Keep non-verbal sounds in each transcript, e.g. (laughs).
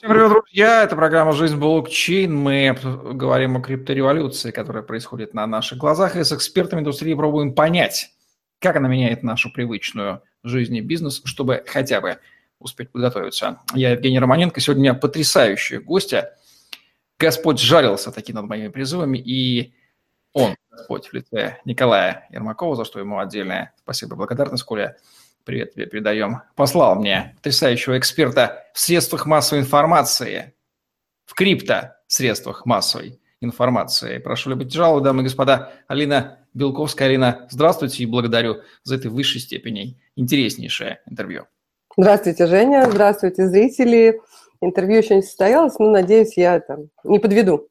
Всем привет, друзья! Это программа «Жизнь блокчейн». Мы говорим о криптореволюции, которая происходит на наших глазах, и с экспертами индустрии пробуем понять, как она меняет нашу привычную жизнь и бизнес, чтобы хотя бы успеть подготовиться. Я Евгений Романенко. Сегодня у меня потрясающие гости. Господь жарился таки над моими призывами, и он, Господь, в лице Николая Ермакова, за что ему отдельное спасибо и благодарность, Коля, привет тебе передаем, послал мне потрясающего эксперта в средствах массовой информации, в крипто средствах массовой информации. Прошу любить жалобы, дамы и господа. Алина Белковская. Алина, здравствуйте и благодарю за это в высшей степени интереснейшее интервью. Здравствуйте, Женя. Здравствуйте, зрители. Интервью еще не состоялось, но, надеюсь, я это не подведу.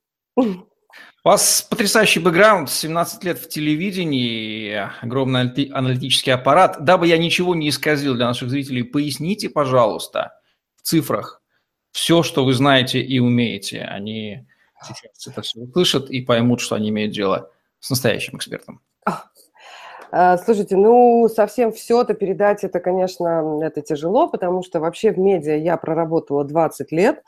Вас потрясающий бэкграунд, 17 лет в телевидении, огромный аналитический аппарат. Дабы я ничего не исказил для наших зрителей, поясните, пожалуйста, в цифрах все, что вы знаете и умеете. Они сейчас это все услышат и поймут, что они имеют дело с настоящим экспертом. А, слушайте, ну, совсем все это передать, это, конечно, это тяжело, потому что вообще в медиа я проработала 20 лет,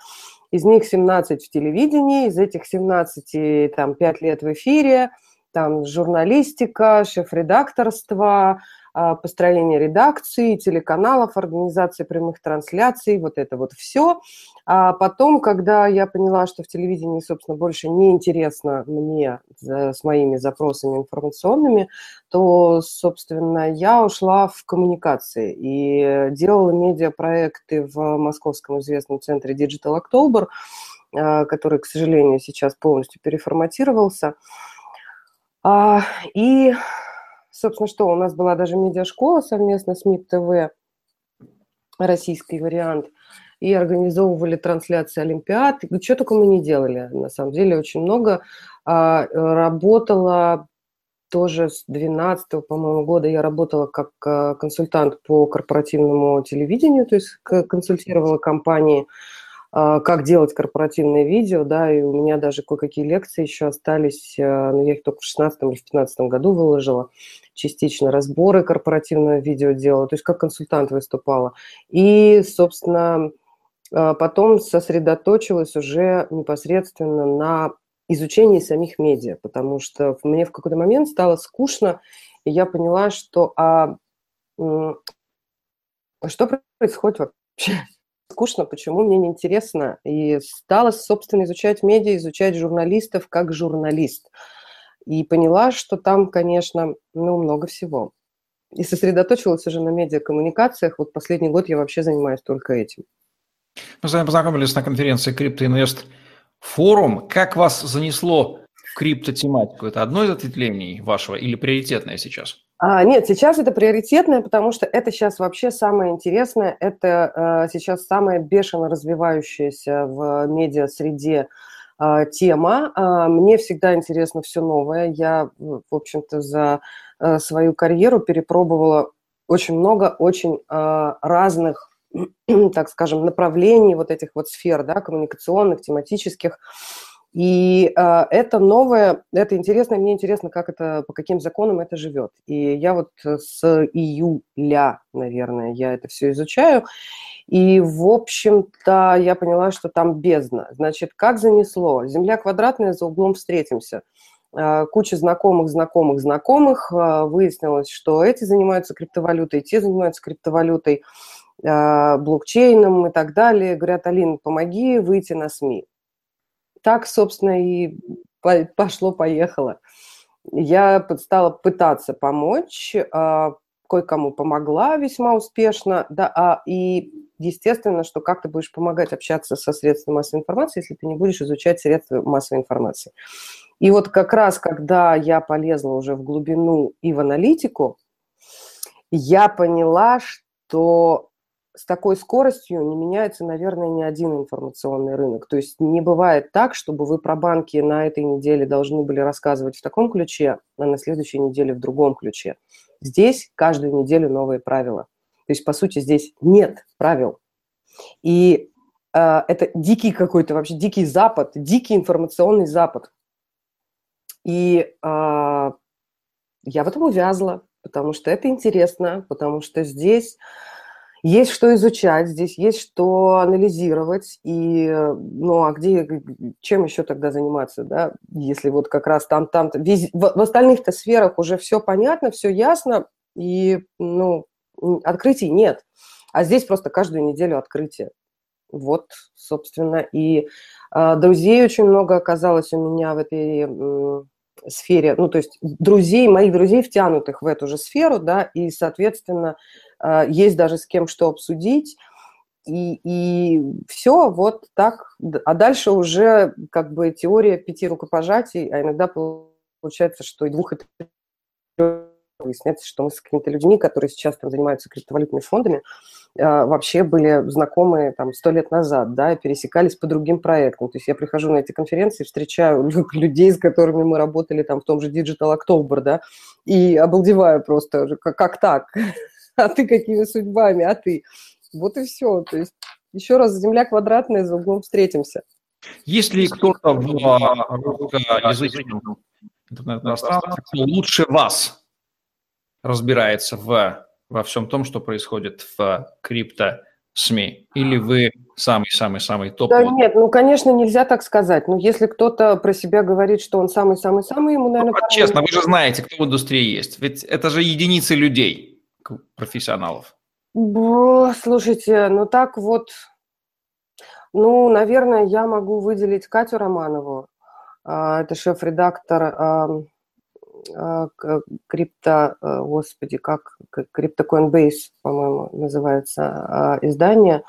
из них 17 в телевидении, из этих 17 там 5 лет в эфире, там журналистика, шеф-редакторство, построение редакции, телеканалов, организация прямых трансляций, вот это вот все. А потом, когда я поняла, что в телевидении, собственно, больше не интересно мне с моими запросами информационными, то, собственно, я ушла в коммуникации и делала медиапроекты в московском известном центре Digital October, а, который, к сожалению, сейчас полностью переформатировался. А, и собственно, что у нас была даже медиашкола совместно с МИД ТВ, российский вариант, и организовывали трансляции Олимпиад. Что только мы не делали, на самом деле, очень много. А, работала тоже с 12 по-моему, года я работала как а, консультант по корпоративному телевидению, то есть консультировала компании, а, как делать корпоративное видео, да, и у меня даже кое-какие лекции еще остались, но я их только в 16 или в 15 году выложила, частично разборы корпоративного видео делала, то есть как консультант выступала. И, собственно, а, потом сосредоточилась уже непосредственно на изучении самих медиа, потому что мне в какой-то момент стало скучно, и я поняла, что а, что происходит вообще скучно, почему мне неинтересно. И стала, собственно, изучать медиа, изучать журналистов как журналист. И поняла, что там, конечно, ну, много всего. И сосредоточилась уже на медиакоммуникациях. Вот последний год я вообще занимаюсь только этим. Мы с вами познакомились на конференции CryptoInvest Форум. Как вас занесло в криптотематику? Это одно из ответвлений вашего или приоритетное сейчас? А, нет, сейчас это приоритетное, потому что это сейчас вообще самое интересное, это э, сейчас самая бешено развивающаяся в медиа-среде э, тема. Э, мне всегда интересно все новое. Я, в общем-то, за э, свою карьеру перепробовала очень много очень э, разных, (clears throat) так скажем, направлений вот этих вот сфер, да, коммуникационных, тематических. И э, это новое, это интересно, мне интересно, как это, по каким законам это живет. И я вот с июля, наверное, я это все изучаю. И, в общем-то, я поняла, что там бездна. Значит, как занесло? Земля квадратная, за углом встретимся. Э, куча знакомых, знакомых, знакомых. Э, выяснилось, что эти занимаются криптовалютой, те занимаются криптовалютой, э, блокчейном и так далее. Говорят, Алин, помоги выйти на СМИ так, собственно, и пошло-поехало. Я стала пытаться помочь, а, кое-кому помогла весьма успешно, да, а, и естественно, что как ты будешь помогать общаться со средствами массовой информации, если ты не будешь изучать средства массовой информации. И вот как раз, когда я полезла уже в глубину и в аналитику, я поняла, что с такой скоростью не меняется, наверное, ни один информационный рынок. То есть не бывает так, чтобы вы про банки на этой неделе должны были рассказывать в таком ключе, а на следующей неделе в другом ключе. Здесь каждую неделю новые правила. То есть, по сути, здесь нет правил. И э, это дикий какой-то вообще дикий запад, дикий информационный запад. И э, я в этом увязла, потому что это интересно, потому что здесь есть что изучать, здесь есть что анализировать, и, ну, а где, чем еще тогда заниматься, да, если вот как раз там, там, в, в остальных-то сферах уже все понятно, все ясно, и, ну, открытий нет. А здесь просто каждую неделю открытие. Вот, собственно, и э, друзей очень много оказалось у меня в этой э, сфере, ну, то есть друзей, моих друзей, втянутых в эту же сферу, да, и, соответственно, э, есть даже с кем что обсудить, и, и все вот так. А дальше уже как бы теория пяти рукопожатий, а иногда получается, что и двух, и трех выясняется, что мы с какими-то людьми, которые сейчас там занимаются криптовалютными фондами, а, вообще были знакомы там сто лет назад, да, и пересекались по другим проектам. То есть я прихожу на эти конференции, встречаю людей, с которыми мы работали там в том же Digital October, да, и обалдеваю просто, как, как так? А ты какими судьбами? А ты? Вот и все. То есть еще раз, земля квадратная, за углом встретимся. Есть ли кто-то в русскоязычном интернет-пространстве, кто лучше вас разбирается в, во всем том, что происходит в крипто СМИ? Или вы самый-самый-самый топ? Да нет, ну, конечно, нельзя так сказать. Но если кто-то про себя говорит, что он самый-самый-самый, ему, наверное... Ну, честно, вы же знаете, кто в индустрии есть. Ведь это же единицы людей, профессионалов. Бо, слушайте, ну так вот... Ну, наверное, я могу выделить Катю Романову. А, это шеф-редактор а, крипто, э, господи, как крипто Coinbase, по-моему, называется а, издание,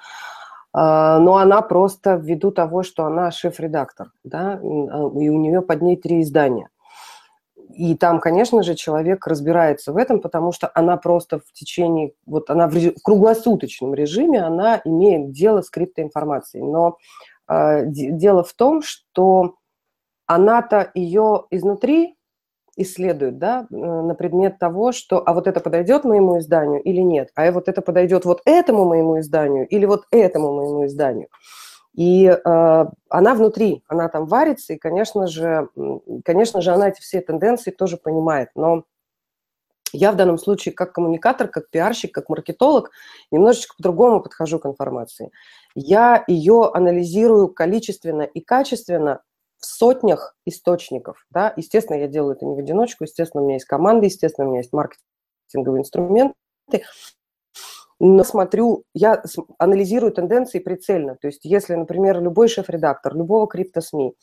но она просто ввиду того, что она шеф-редактор, да, и у нее под ней три издания. И там, конечно же, человек разбирается в этом, потому что она просто в течение, вот она в, круглосуточном режиме, она имеет дело с криптоинформацией. Но э, дело в том, что она-то ее изнутри исследуют, да, э, на предмет того, что, а вот это подойдет моему изданию или нет, а вот это подойдет вот этому моему изданию или вот этому моему изданию. И э, она внутри, она там варится, и, конечно же, конечно же, она эти все тенденции тоже понимает. Но я в данном случае как коммуникатор, как пиарщик, как маркетолог немножечко по-другому подхожу к информации. Я ее анализирую количественно и качественно в сотнях источников. Да? Естественно, я делаю это не в одиночку, естественно, у меня есть команда, естественно, у меня есть маркетинговые инструменты, но смотрю, я анализирую тенденции прицельно. То есть если, например, любой шеф-редактор любого крипто-СМИ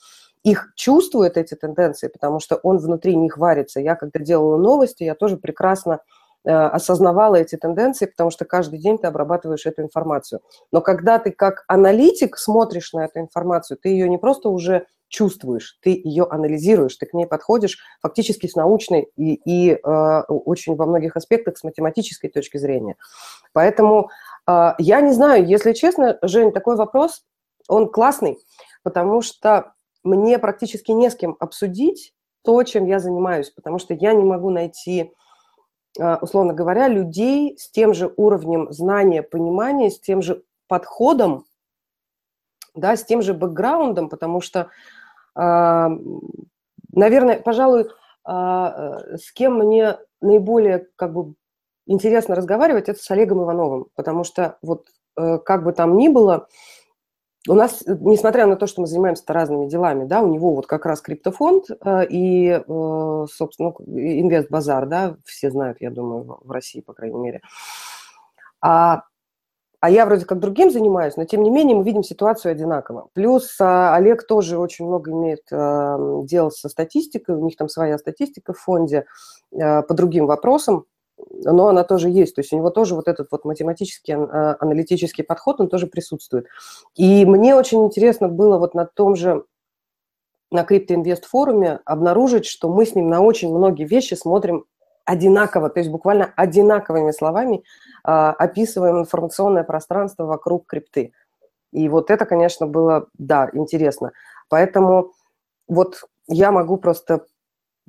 их чувствует, эти тенденции, потому что он внутри них варится. Я, когда делала новости, я тоже прекрасно э, осознавала эти тенденции, потому что каждый день ты обрабатываешь эту информацию. Но когда ты как аналитик смотришь на эту информацию, ты ее не просто уже чувствуешь, ты ее анализируешь, ты к ней подходишь фактически с научной и, и э, очень во многих аспектах с математической точки зрения. Поэтому э, я не знаю, если честно, Жень, такой вопрос, он классный, потому что мне практически не с кем обсудить то, чем я занимаюсь, потому что я не могу найти, э, условно говоря, людей с тем же уровнем знания, понимания, с тем же подходом, да, с тем же бэкграундом, потому что Наверное, пожалуй, а, э, с кем мне наиболее как бы интересно разговаривать, это с Олегом Ивановым, потому что вот э, как бы там ни было, у нас, несмотря на то, что мы занимаемся разными делами, да, у него вот как раз криптофонд э, и, собственно, ну, инвест-базар, да, все знают, я думаю, в России, по крайней мере. А а я вроде как другим занимаюсь, но тем не менее мы видим ситуацию одинаково. Плюс а, Олег тоже очень много имеет а, дел со статистикой, у них там своя статистика в фонде а, по другим вопросам, но она тоже есть. То есть у него тоже вот этот вот математический, а, аналитический подход, он тоже присутствует. И мне очень интересно было вот на том же на криптоинвест форуме обнаружить, что мы с ним на очень многие вещи смотрим одинаково, то есть буквально одинаковыми словами а, описываем информационное пространство вокруг крипты. И вот это, конечно, было, да, интересно. Поэтому вот я могу просто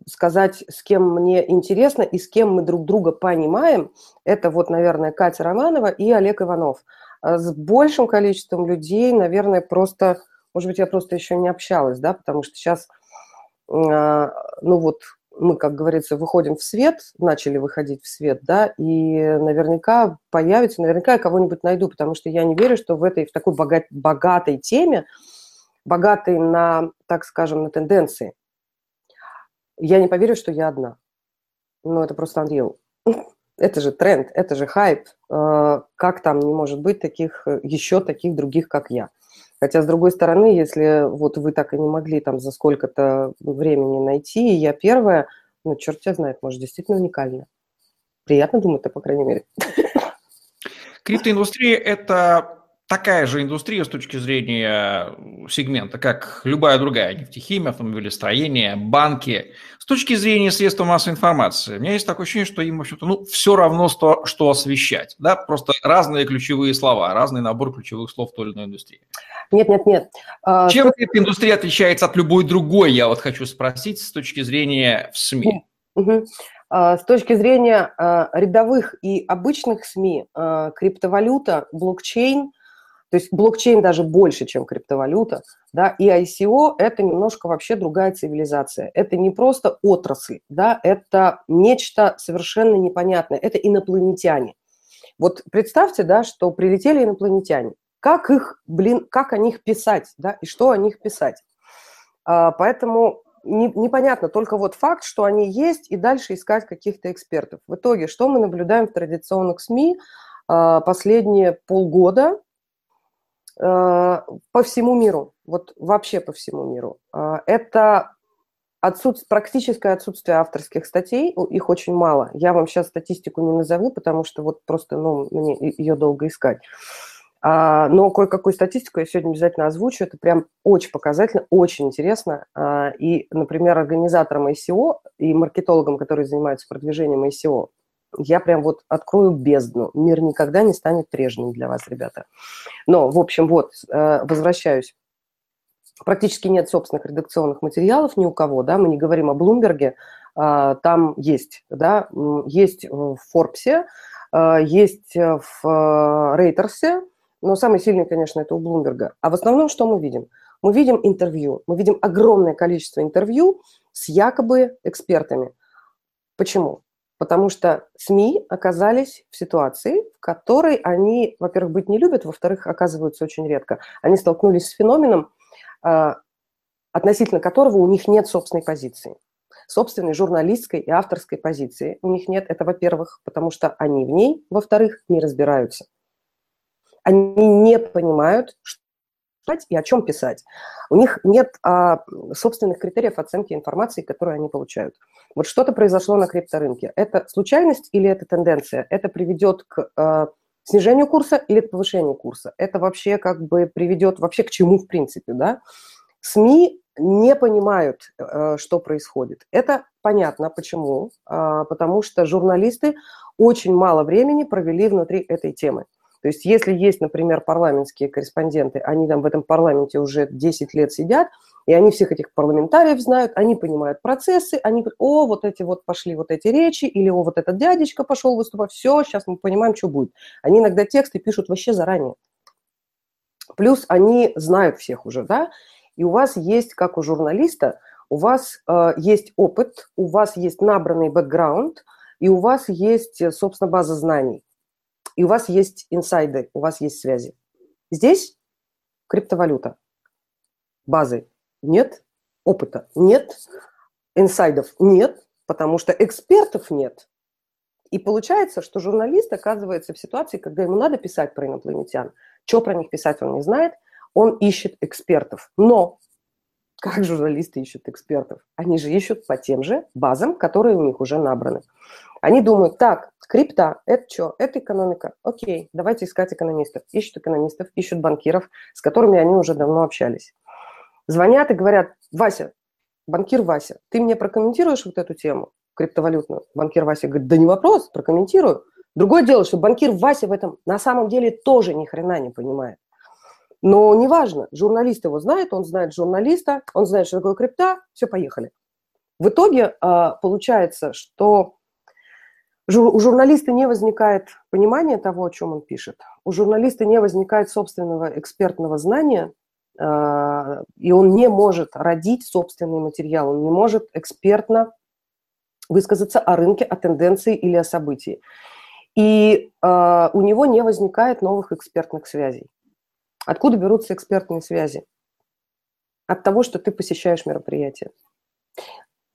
сказать, с кем мне интересно и с кем мы друг друга понимаем, это вот, наверное, Катя Романова и Олег Иванов. А с большим количеством людей, наверное, просто, может быть, я просто еще не общалась, да, потому что сейчас, а, ну вот, мы, как говорится, выходим в свет, начали выходить в свет, да, и наверняка появится, наверняка я кого-нибудь найду, потому что я не верю, что в этой, в такой богат, богатой теме, богатой на, так скажем, на тенденции, я не поверю, что я одна. Ну, это просто unreal. (laughs) Это же тренд, это же хайп. Э, как там не может быть таких, еще таких других, как я? Хотя, с другой стороны, если вот вы так и не могли там за сколько-то времени найти, и я первая, ну, черт тебя знает, может, действительно уникальная. Приятно думать-то, по крайней мере. Криптоиндустрия – это такая же индустрия с точки зрения сегмента, как любая другая, нефтехимия, автомобилестроение, банки. С точки зрения средств массовой информации, у меня есть такое ощущение, что им, в общем-то, ну, все равно, что, что освещать. Да? Просто разные ключевые слова, разный набор ключевых слов в той или иной индустрии. Нет, нет, нет. А, Чем что... эта индустрия отличается от любой другой, я вот хочу спросить, с точки зрения в СМИ? Угу. С точки зрения а, рядовых и обычных СМИ, криптовалюта, блокчейн – то есть блокчейн даже больше, чем криптовалюта, да, и ICO – это немножко вообще другая цивилизация. Это не просто отрасль, да, это нечто совершенно непонятное, это инопланетяне. Вот представьте, да, что прилетели инопланетяне. Как их, блин, как о них писать, да, и что о них писать? А, поэтому не, непонятно только вот факт, что они есть, и дальше искать каких-то экспертов. В итоге, что мы наблюдаем в традиционных СМИ а, последние полгода – по всему миру, вот вообще по всему миру. Э, это отсутствие, практическое отсутствие авторских статей, их очень мало. Я вам сейчас статистику не назову, потому что вот просто ну, мне ее долго искать. А, но кое-какую статистику я сегодня обязательно озвучу. Это прям очень показательно, очень интересно. А, и, например, организаторам ICO и маркетологам, которые занимаются продвижением ICO, я прям вот открою бездну. Мир никогда не станет прежним для вас, ребята. Но, в общем, вот, э, возвращаюсь. Практически нет собственных редакционных материалов ни у кого, да, мы не говорим о Блумберге, а, там есть, да, есть в Форбсе, а, есть в Рейтерсе, но самый сильный, конечно, это у Блумберга. А в основном что мы видим? Мы видим интервью, мы видим огромное количество интервью с якобы экспертами. Почему? Потому что СМИ оказались в ситуации, в которой они, во-первых, быть не любят, во-вторых, оказываются очень редко. Они столкнулись с феноменом, а, относительно которого у них нет собственной позиции. Собственной журналистской и авторской позиции у них нет. Это, во-первых, потому что они в ней, во-вторых, не разбираются. Они не понимают, что писать и о чем писать. У них нет а, собственных критериев оценки информации, которую они получают. Вот что-то произошло на крипторынке. Это случайность или это тенденция? Это приведет к а, снижению курса или к повышению курса? Это вообще как бы приведет вообще к чему в принципе, да? СМИ не понимают, а, что происходит. Это понятно, почему. А, потому что журналисты очень мало времени провели внутри этой темы. То есть если есть, например, парламентские корреспонденты, они там в этом парламенте уже 10 лет сидят, и они всех этих парламентариев знают, они понимают процессы, они о, вот эти вот пошли вот эти речи, или о, вот этот дядечка пошел выступать, все, сейчас мы понимаем, что будет. Они иногда тексты пишут вообще заранее. Плюс они знают всех уже, да, и у вас есть, как у журналиста, у вас э, есть опыт, у вас есть набранный бэкграунд, и у вас есть, собственно, база знаний и у вас есть инсайды, у вас есть связи. Здесь криптовалюта. Базы нет, опыта нет, инсайдов нет, потому что экспертов нет. И получается, что журналист оказывается в ситуации, когда ему надо писать про инопланетян. Что про них писать он не знает, он ищет экспертов. Но как журналисты ищут экспертов? Они же ищут по тем же базам, которые у них уже набраны. Они думают, так, крипта, это что? Это экономика. Окей, давайте искать экономистов. Ищут экономистов, ищут банкиров, с которыми они уже давно общались. Звонят и говорят, Вася, банкир Вася, ты мне прокомментируешь вот эту тему криптовалютную? Банкир Вася говорит, да не вопрос, прокомментирую. Другое дело, что банкир Вася в этом на самом деле тоже ни хрена не понимает. Но неважно, журналист его знает, он знает журналиста, он знает, что такое крипта, все, поехали. В итоге а, получается, что у журналиста не возникает понимания того, о чем он пишет. У журналиста не возникает собственного экспертного знания, а, и он не может родить собственный материал, он не может экспертно высказаться о рынке, о тенденции или о событии. И э, у него не возникает новых экспертных связей. Откуда берутся экспертные связи? От того, что ты посещаешь мероприятия.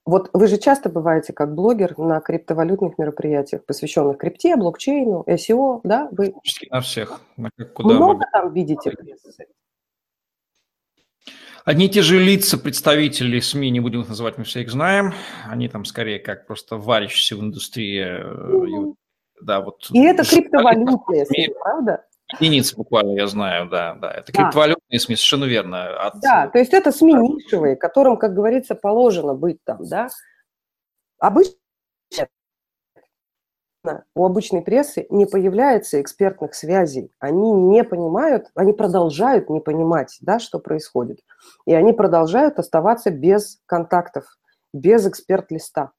Вот вы же часто бываете как блогер на криптовалютных мероприятиях, посвященных крипте, блокчейну, SEO, да? Вы на всех. Куда много мы... там видите? Одни и те же лица, представители СМИ, не будем их называть, мы все их знаем. Они там скорее как просто варящиеся в индустрии. Mm-hmm. Да, вот. И это криптовалютные СМИ, правда? Единицы буквально, я знаю, да, да. Это да. криптовалютные СМИ, совершенно верно. От... Да, то есть это СМИ нишевые, которым, как говорится, положено быть там, да. Обычно у обычной прессы не появляется экспертных связей. Они не понимают, они продолжают не понимать, да, что происходит. И они продолжают оставаться без контактов, без эксперт-листа,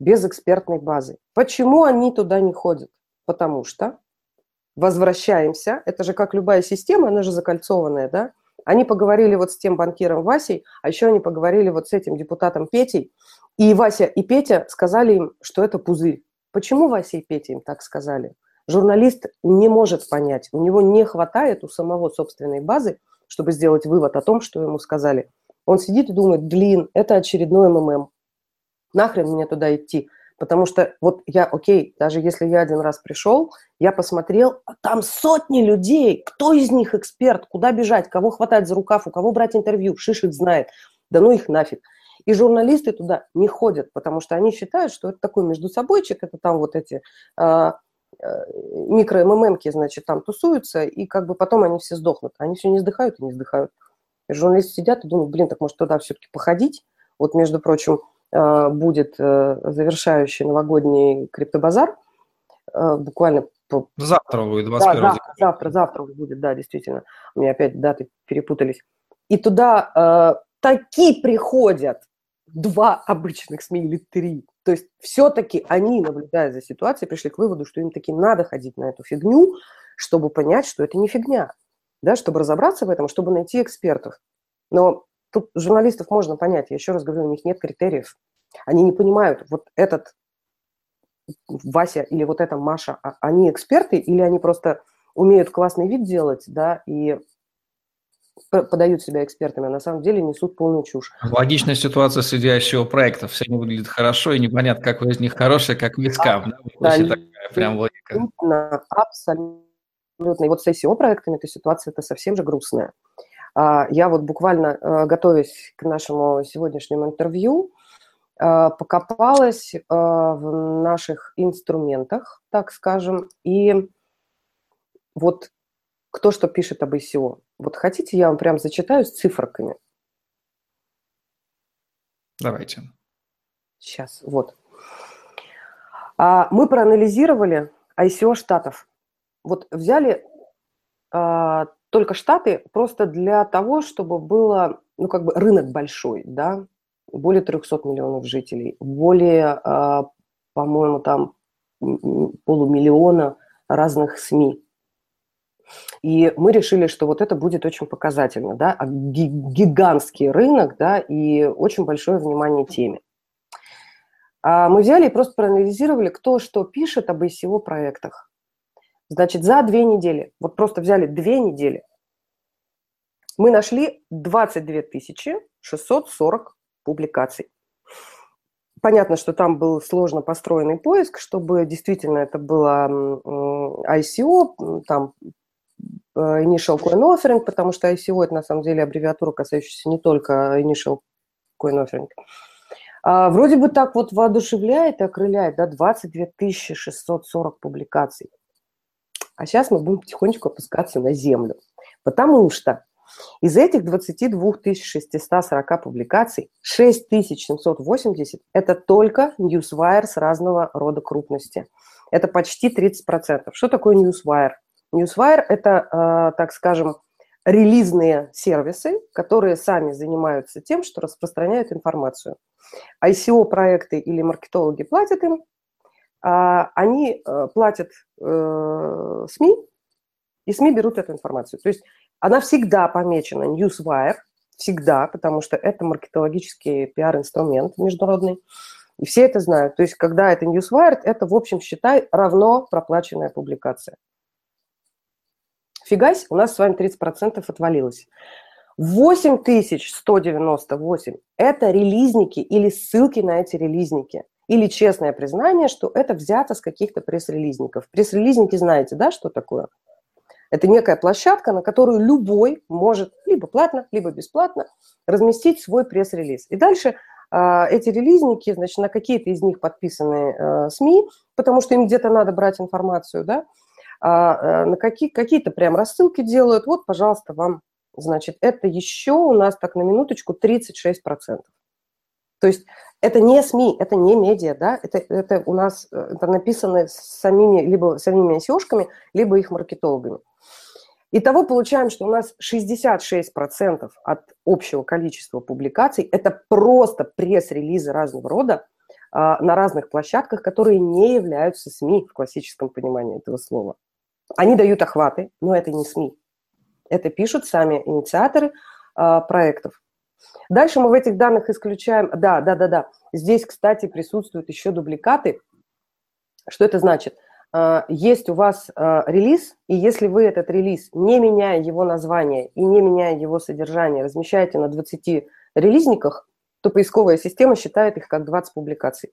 без экспертной базы. Почему они туда не ходят? Потому что возвращаемся, это же как любая система, она же закольцованная, да? Они поговорили вот с тем банкиром Васей, а еще они поговорили вот с этим депутатом Петей, и Вася и Петя сказали им, что это пузырь. Почему Вася и Петя им так сказали? Журналист не может понять, у него не хватает у самого собственной базы, чтобы сделать вывод о том, что ему сказали. Он сидит и думает, блин, это очередной МММ. Нахрен мне туда идти? Потому что вот я, окей, даже если я один раз пришел, я посмотрел, а там сотни людей, кто из них эксперт, куда бежать, кого хватать за рукав, у кого брать интервью, шишек знает, да ну их нафиг. И журналисты туда не ходят, потому что они считают, что это такой между собойчик, это там вот эти а, а, микро-МММки, значит, там тусуются, и как бы потом они все сдохнут. Они все не сдыхают и не сдыхают. И журналисты сидят и думают, блин, так может туда все-таки походить? Вот, между прочим, Э, будет э, завершающий новогодний криптобазар. Э, буквально Завтра будет, 21 да, завтра, завтра, завтра будет, да, действительно. У меня опять даты перепутались. И туда э, такие приходят два обычных СМИ или три. То есть все-таки они, наблюдая за ситуацией, пришли к выводу, что им таки надо ходить на эту фигню, чтобы понять, что это не фигня. Да, чтобы разобраться в этом, чтобы найти экспертов. Но Тут журналистов можно понять, я еще раз говорю, у них нет критериев. Они не понимают, вот этот Вася или вот эта Маша, а они эксперты или они просто умеют классный вид делать, да, и подают себя экспертами, а на самом деле несут полную чушь. Логичная ситуация среди ICO проектов. Все не выглядит хорошо, и непонятно, какой из них хороший, как вискам. Да? Вот такая прям логика. Абсолютно. И вот с ICO проектами эта ситуация это совсем же грустная. А, я вот буквально, э, готовясь к нашему сегодняшнему интервью, э, покопалась э, в наших инструментах, так скажем, и вот кто что пишет об ICO. Вот хотите, я вам прям зачитаю с циферками? Давайте. Сейчас, вот. А, мы проанализировали ICO штатов. Вот взяли а, только Штаты просто для того, чтобы было, ну, как бы рынок большой, да, более 300 миллионов жителей, более, а, по-моему, там полумиллиона разных СМИ. И мы решили, что вот это будет очень показательно, да, а гигантский рынок, да, и очень большое внимание теме. Мы взяли и просто проанализировали, кто что пишет об ICO проектах. Значит, за две недели, вот просто взяли две недели, мы нашли 22 640 публикаций. Понятно, что там был сложно построенный поиск, чтобы действительно это было ICO, там э, Initial Coin Offering, потому что ICO – это на самом деле аббревиатура, касающаяся не только Initial Coin Offering. А, вроде бы так вот воодушевляет и окрыляет, да, 22 640 публикаций. А сейчас мы будем потихонечку опускаться на землю. Потому что из этих 22 640 публикаций 6780 – это только Newswire с разного рода крупности. Это почти 30%. Что такое Newswire? Newswire – это, э, так скажем, релизные сервисы, которые сами занимаются тем, что распространяют информацию. ICO-проекты или маркетологи платят им, а, они э, платят э, СМИ, и СМИ берут эту информацию. То есть она всегда помечена Newswire, всегда, потому что это маркетологический пиар-инструмент международный. И все это знают. То есть, когда это Newswire, это, в общем, считай, равно проплаченная публикация. Фигась, у нас с вами 30% отвалилось. 8198 – это релизники или ссылки на эти релизники. Или честное признание, что это взято с каких-то пресс-релизников. Пресс-релизники знаете, да, что такое? Это некая площадка, на которую любой может либо платно, либо бесплатно разместить свой пресс-релиз. И дальше э, эти релизники, значит, на какие-то из них подписаны э, СМИ, потому что им где-то надо брать информацию, да, а, э, на какие, какие-то прям рассылки делают. Вот, пожалуйста, вам, значит, это еще у нас так на минуточку 36%. То есть это не СМИ, это не медиа, да, это, это у нас э, это написано самими, либо самими SEO-шками, либо их маркетологами. Итого получаем, что у нас 66% от общего количества публикаций – это просто пресс-релизы разного рода а, на разных площадках, которые не являются СМИ в классическом понимании этого слова. Они дают охваты, но это не СМИ. Это пишут сами инициаторы а, проектов. Дальше мы в этих данных исключаем... Да, да, да, да. Здесь, кстати, присутствуют еще дубликаты. Что это значит? А, есть у вас а, релиз, и если вы этот релиз, не меняя его название и не меняя его содержание, размещаете на 20 релизниках, то поисковая система считает их как 20 публикаций.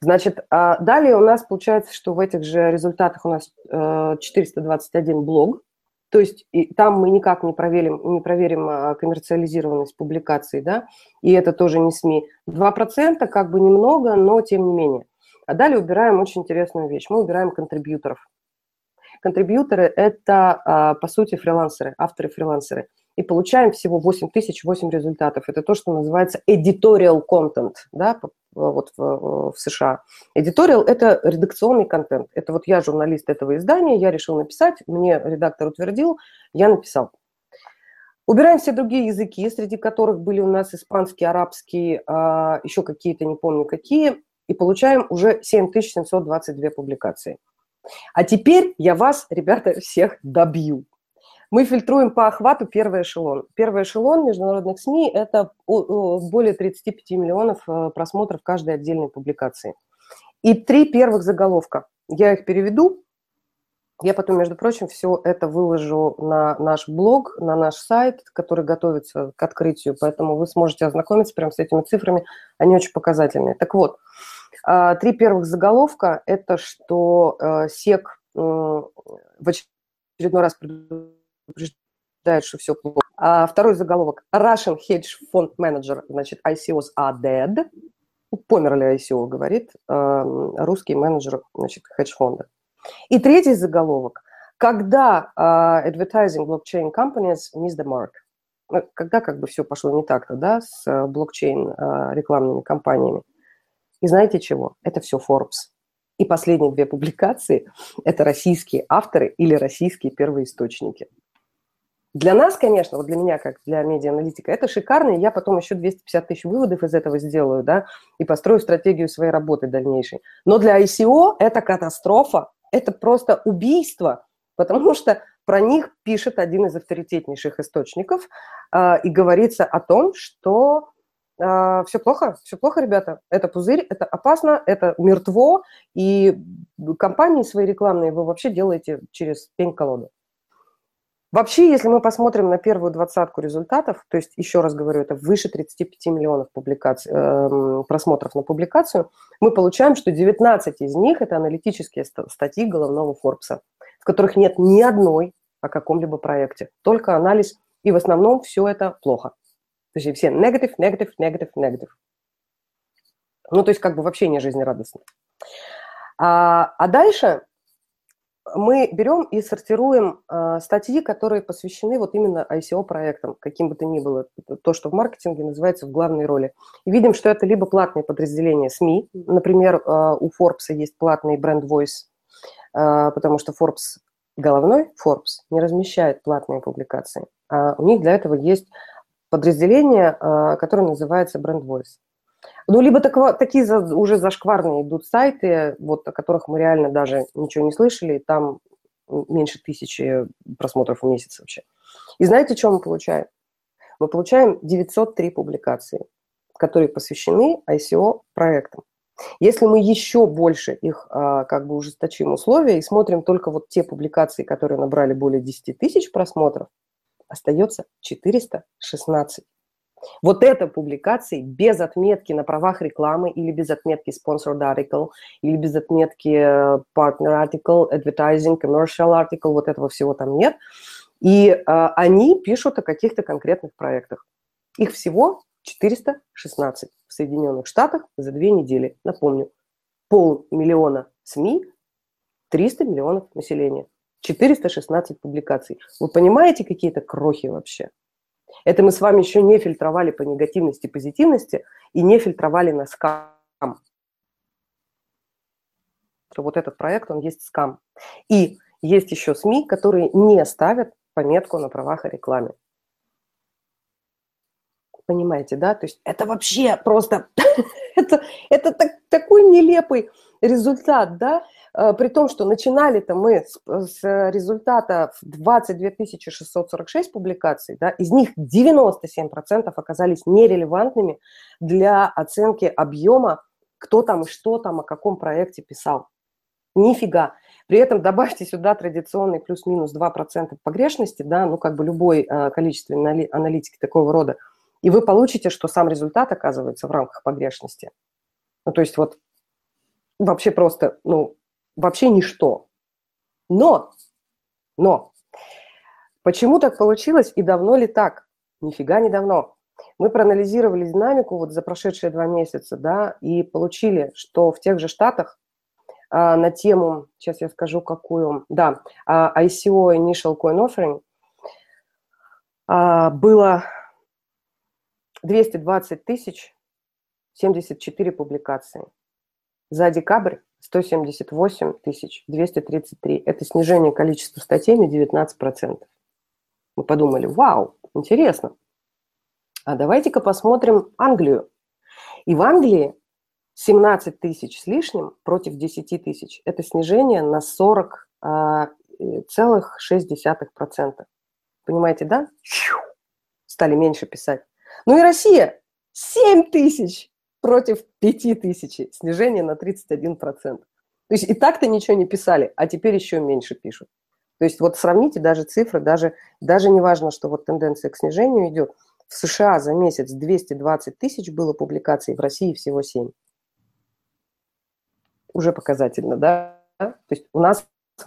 Значит, а далее у нас получается, что в этих же результатах у нас 421 э, блог, то есть и там мы никак не проверим, не проверим а, коммерциализированность публикаций, да, и это тоже не СМИ. 2% как бы немного, но тем не менее. А далее убираем очень интересную вещь. Мы убираем контрибьюторов. Контрибьюторы – это, а, по сути, фрилансеры, авторы-фрилансеры. И получаем всего 8 тысяч 8 результатов. Это то, что называется editorial content, да, вот в, в США. Editorial – это редакционный контент. Это вот я журналист этого издания, я решил написать, мне редактор утвердил, я написал. Убираем все другие языки, среди которых были у нас испанский, арабский, а, еще какие-то, не помню какие, и получаем уже 7722 публикации. А теперь я вас, ребята, всех добью. Мы фильтруем по охвату первый эшелон. Первый эшелон международных СМИ – это более 35 миллионов э, просмотров каждой отдельной публикации. И три первых заголовка. Я их переведу. Я потом, между прочим, все это выложу на наш блог, на наш сайт, который готовится к открытию, поэтому вы сможете ознакомиться прямо с этими цифрами, они очень показательные. Так вот, а, три первых заголовка – это что э, СЕК в очередной раз предупреждает, что все плохо. А второй заголовок. Russian Hedge Fund Manager, значит, ICOs are dead. Померли ICO, говорит эм, русский менеджер, значит, хедж-фонда. И третий заголовок. Когда uh, advertising blockchain companies miss the mark. Ну, когда как бы все пошло не так-то, да, с э, блокчейн uh, рекламными компаниями. И знаете чего? Это все Forbes. И последние две публикации – это российские авторы или российские первоисточники. Для нас, конечно, вот для меня, как для медиа-аналитика, это шикарно, и я потом еще 250 тысяч выводов из этого сделаю, да, и построю стратегию своей работы дальнейшей. Но для ICO это катастрофа, это просто убийство, потому что про них пишет один из авторитетнейших источников, э, и говорится о том, что э, а, все плохо, все плохо, ребята, это пузырь, это опасно, это мертво, и компании свои рекламные вы вообще делаете через пень-колоду. Вообще, если мы посмотрим на первую двадцатку результатов, то есть, еще раз говорю, это выше 35 миллионов публикаций, э, просмотров на публикацию, мы получаем, что 19 из них – это аналитические статьи головного Форбса, в которых нет ни одной о каком-либо проекте, только анализ, и в основном все это плохо. То есть все negative, negative, negative, negative. Ну, то есть как бы вообще не жизнерадостно. А, а дальше мы берем и сортируем э, статьи, которые посвящены вот именно ICO-проектам, каким бы то ни было, то, что в маркетинге называется в главной роли. И видим, что это либо платные подразделения СМИ, например, э, у Forbes есть платный бренд Voice, э, потому что Forbes, головной Forbes, не размещает платные публикации. А у них для этого есть подразделение, э, которое называется бренд Voice. Ну, либо такого, такие за, уже зашкварные идут сайты, вот, о которых мы реально даже ничего не слышали, там меньше тысячи просмотров в месяц вообще. И знаете, что мы получаем? Мы получаем 903 публикации. которые посвящены ICO-проектам. Если мы еще больше их а, как бы ужесточим условия и смотрим только вот те публикации, которые набрали более 10 тысяч просмотров, остается 416. Вот это публикации без отметки на правах рекламы или без отметки sponsored article, или без отметки э, partner article, advertising, commercial article, вот этого всего там нет. И э, они пишут о каких-то конкретных проектах. Их всего 416 в Соединенных Штатах за две недели. Напомню, полмиллиона СМИ, 300 миллионов населения, 416 публикаций. Вы понимаете какие-то крохи вообще? Это мы с вами еще не фильтровали по негативности, позитивности и не фильтровали на скам. Вот этот проект, он есть скам. И есть еще СМИ, которые не ставят пометку на правах о рекламе. Понимаете, да? То есть это вообще просто, (laughs) это, это так, такой нелепый результат, да? А, при том, что начинали-то мы с, с результата 22 646 публикаций, да, из них 97% оказались нерелевантными для оценки объема, кто там и что там, о каком проекте писал. Нифига. При этом добавьте сюда традиционный плюс-минус 2% погрешности, да, ну как бы любой э, количественной аналитики такого рода – и вы получите, что сам результат оказывается в рамках погрешности. Ну, то есть вот вообще просто, ну, вообще ничто. Но, но, почему так получилось и давно ли так? Нифига не давно. Мы проанализировали динамику вот за прошедшие два месяца, да, и получили, что в тех же штатах а, на тему, сейчас я скажу какую, да, а, ICO Initial Coin Offering а, было 220 тысяч 74 публикации. За декабрь 178 тысяч 233. Это снижение количества статей на 19%. Мы подумали, вау, интересно. А давайте-ка посмотрим Англию. И в Англии 17 тысяч с лишним против 10 тысяч. Это снижение на 40,6%. А, Понимаете, да? Стали меньше писать. Ну и Россия 7 тысяч против 5 тысяч, снижение на 31%. То есть и так-то ничего не писали, а теперь еще меньше пишут. То есть вот сравните даже цифры, даже, даже не важно, что вот тенденция к снижению идет. В США за месяц 220 тысяч было публикаций, в России всего 7. Уже показательно, да? То есть у нас (laughs)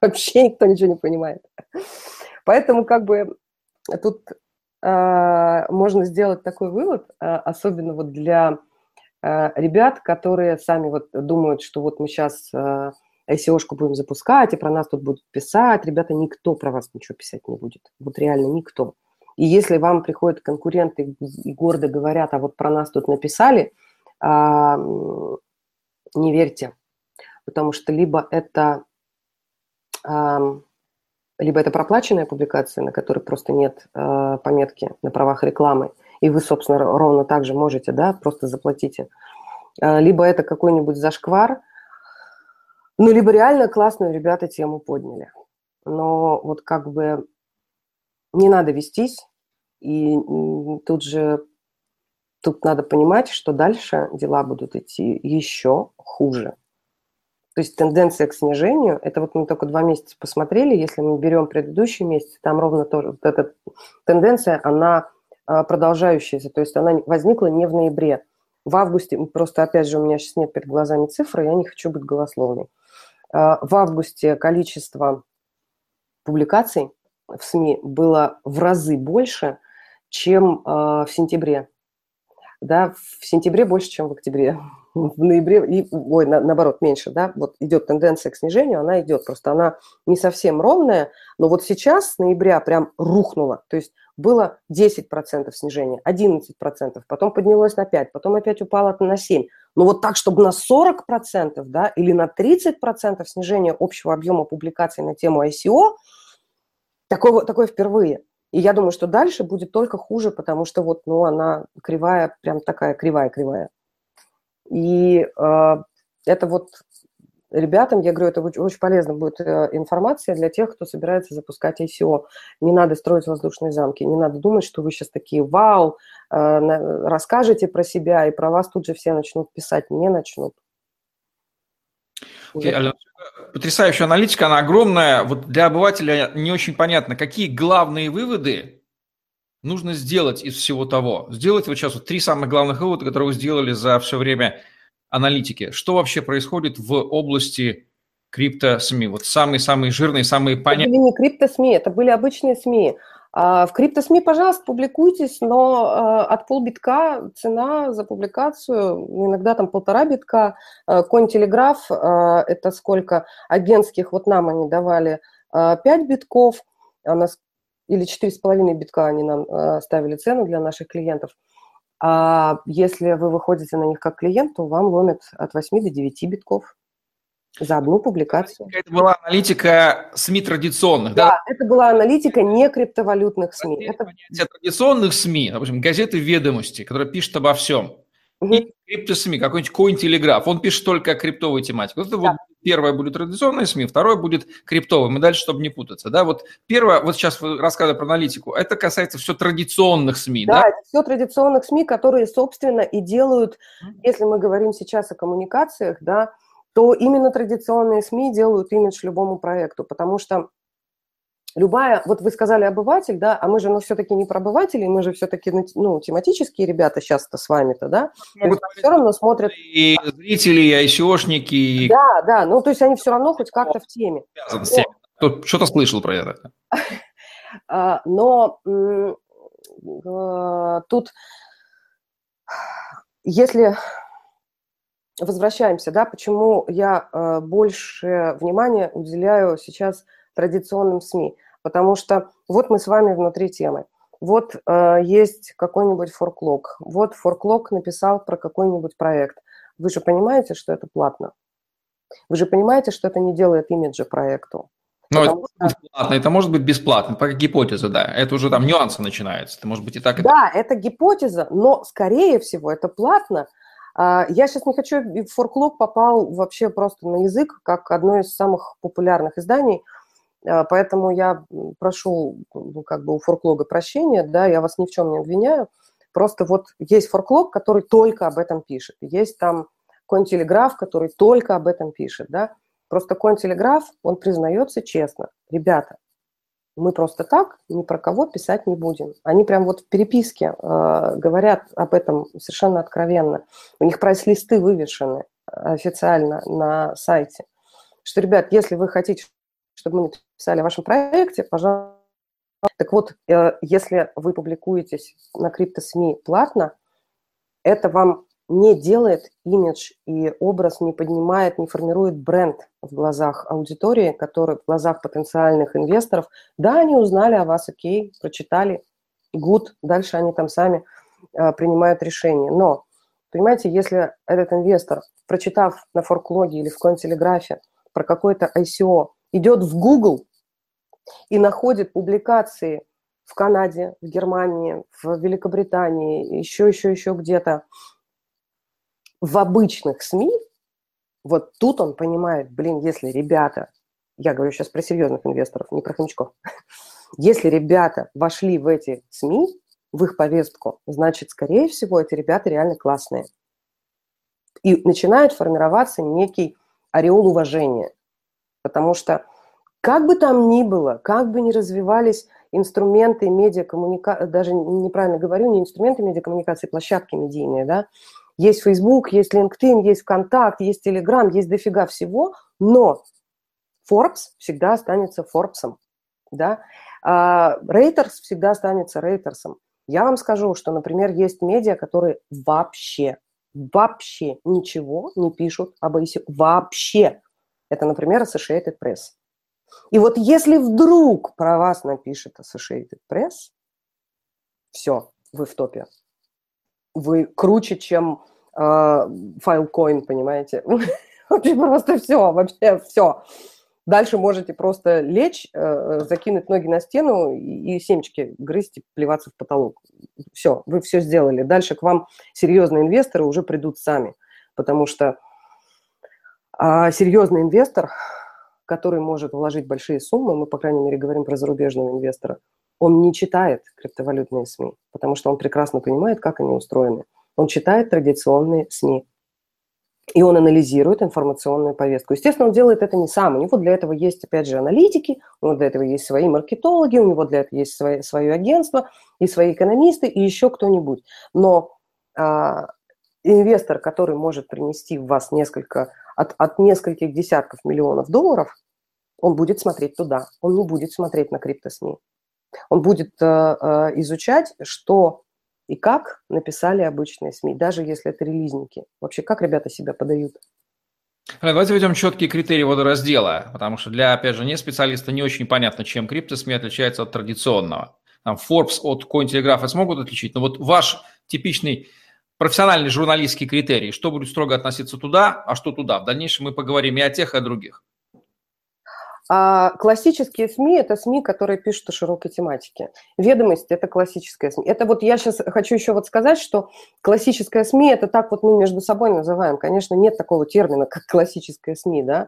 вообще никто ничего не понимает. Поэтому как бы тут можно сделать такой вывод, э, особенно вот для э, ребят, которые сами вот думают, что вот мы сейчас ICO-шку будем запускать, и про нас тут будут писать. Ребята, никто про вас ничего писать не будет. Вот реально никто. И если вам приходят конкуренты и гордо говорят, а вот про нас тут написали, не верьте. Потому что либо это либо это проплаченная публикация, на которой просто нет э, пометки на правах рекламы, и вы, собственно, ровно так же можете, да, просто заплатите. Э, либо это какой-нибудь зашквар, ну, либо реально классную ребята тему подняли. Но вот как бы не надо вестись, и тут же тут надо понимать, что дальше дела будут идти еще хуже. То есть тенденция к снижению, это вот мы только два месяца посмотрели, если мы берем предыдущий месяц, там ровно тоже вот эта тенденция, она а, продолжающаяся, то есть она возникла не в ноябре. В августе, просто опять же у меня сейчас нет перед глазами цифры, я не хочу быть голословной. А, в августе количество публикаций в СМИ было в разы больше, чем а, в сентябре. Да, в сентябре больше, чем в октябре в ноябре, и, ой, на, наоборот, меньше, да, вот идет тенденция к снижению, она идет, просто она не совсем ровная, но вот сейчас с ноября прям рухнула, то есть было 10% снижения, 11%, потом поднялось на 5%, потом опять упало на 7%. Но вот так, чтобы на 40% да, или на 30% снижения общего объема публикаций на тему ICO, такое, такое впервые. И я думаю, что дальше будет только хуже, потому что вот, ну, она кривая, прям такая кривая-кривая. И э, это вот ребятам, я говорю, это очень полезно будет э, информация для тех, кто собирается запускать ICO. Не надо строить воздушные замки, не надо думать, что вы сейчас такие, вау, э, расскажете про себя, и про вас тут же все начнут писать, не начнут. Okay, Алена, потрясающая аналитика, она огромная. Вот для обывателя не очень понятно, какие главные выводы нужно сделать из всего того. Сделать вот сейчас вот три самых главных вывода, которые вы сделали за все время аналитики. Что вообще происходит в области крипто-СМИ? Вот самые-самые жирные, самые понятные. Это были не крипто-СМИ, это были обычные СМИ. А, в крипто-СМИ, пожалуйста, публикуйтесь, но а, от полбитка цена за публикацию, иногда там полтора битка. А, Контелеграф – это сколько агентских, вот нам они давали 5 битков, у нас, или 4,5 битка они нам ставили цену для наших клиентов – а если вы выходите на них как клиент, то вам ломят от 8 до 9 битков за одну публикацию. Это была аналитика СМИ традиционных, да? Да, это была аналитика не криптовалютных СМИ. Это традиционных СМИ, допустим, газеты «Ведомости», которые пишут обо всем. Угу. И крипто-СМИ, какой-нибудь Коин-телеграф, он пишет только криптовую тематику. Это да. вот первое будет традиционные СМИ, второе будет криптовый. Мы дальше, чтобы не путаться. Да, вот первое, вот сейчас вы рассказывали про аналитику, это касается все традиционных СМИ, да? Да, это все традиционных СМИ, которые, собственно, и делают, если мы говорим сейчас о коммуникациях, да, то именно традиционные СМИ делают имидж любому проекту, потому что любая, вот вы сказали обыватель, да, а мы же, ну, все-таки не про обывателей, мы же все-таки, ну, ну, тематические ребята сейчас-то с вами-то, да, Могут все равно смотрят... И зрители, и айсишники, и... Да, да, ну, то есть они все равно хоть как-то в теме. Кто что-то слышал про это. (laughs) А, но э, тут, если возвращаемся, да, почему я э, больше внимания уделяю сейчас традиционным СМИ, потому что вот мы с вами внутри темы. Вот э, есть какой-нибудь форклог. Вот форклог написал про какой-нибудь проект. Вы же понимаете, что это платно? Вы же понимаете, что это не делает имиджа проекту? Но это может быть платно, это может быть бесплатно, по гипотезе, да. Это уже там нюансы начинаются. Это может быть и так, и Да, это гипотеза, но, скорее всего, это платно. А, я сейчас не хочу... Форклог попал вообще просто на язык, как одно из самых популярных изданий – поэтому я прошу ну, как бы у форклога прощения, да, я вас ни в чем не обвиняю. Просто вот есть форклог, который только об этом пишет. Есть там Контелеграф, который только об этом пишет, да. Просто Контелеграф, он признается честно. Ребята, мы просто так ни про кого писать не будем. Они прям вот в переписке э, говорят об этом совершенно откровенно. У них прайс-листы вывешены официально на сайте. Что, ребят, если вы хотите, чтобы мы написали о вашем проекте, пожалуйста. Так вот, э, если вы публикуетесь на крипто-СМИ платно, это вам не делает имидж и образ, не поднимает, не формирует бренд в глазах аудитории, который в глазах потенциальных инвесторов. Да, они узнали о вас, окей, прочитали, good, дальше они там сами э, принимают решение. Но, понимаете, если этот инвестор, прочитав на форклоге или в Контелеграфе про какой-то ICO, идет в Google и находит публикации в Канаде, в Германии, в Великобритании, еще, еще, еще где-то, в обычных СМИ, вот тут он понимает, блин, если ребята, я говорю сейчас про серьезных инвесторов, не про хомячков, (laughs) если ребята вошли в эти СМИ, в их повестку, значит, скорее всего, эти ребята реально классные. И начинает формироваться некий ореол уважения – Потому что как бы там ни было, как бы ни развивались инструменты медиакоммуникации, даже неправильно говорю, не инструменты медиакоммуникации, площадки медийные, да, есть Facebook, есть LinkedIn, есть ВКонтакт, есть Telegram, есть дофига всего, но Forbes всегда останется Forbes, да, а Reuters всегда останется Reuters. Я вам скажу, что, например, есть медиа, которые вообще, вообще ничего не пишут об ICO, вообще. Это, например, Associated Press. И вот если вдруг про вас напишет Associated Press, все, вы в топе. Вы круче, чем э, Filecoin, понимаете? (laughs) Вообще просто все, вообще все. Дальше можете просто лечь, э, закинуть ноги на стену и, и семечки грызть и плеваться в потолок. Все, вы все сделали. Дальше к вам серьезные инвесторы уже придут сами, потому что А серьезный инвестор, который может вложить большие суммы, мы, по крайней мере, говорим про зарубежного инвестора, он не читает криптовалютные СМИ, потому что он прекрасно понимает, как они устроены. Он читает традиционные СМИ. И он анализирует информационную повестку. Естественно, он делает это не сам. У него для этого есть, опять же, аналитики, у него для этого есть свои маркетологи, у него для этого есть свои, свое агентство, и свои экономисты, и еще кто-нибудь. Но а, инвестор, который может принести в вас несколько, от, от нескольких десятков миллионов долларов, он будет смотреть туда, он не будет смотреть на криптосми. Он будет э, э, изучать, что и как написали обычные СМИ, даже если это релизники. Вообще, как ребята себя подают? Давайте введем четкие критерии водораздела, потому что для, опять же, не специалиста не очень понятно, чем криптосми отличается от традиционного. Там Forbes от Cointelegraph смогут отличить, но вот ваш типичный профессиональный журналистский критерий, что будет строго относиться туда, а что туда. В дальнейшем мы поговорим и о тех, и о других. А классические СМИ – это СМИ, которые пишут о широкой тематике. Ведомость – это классическая СМИ. Это вот я сейчас хочу еще вот сказать, что классическая СМИ – это так вот мы между собой называем. Конечно, нет такого термина, как классическая СМИ, да.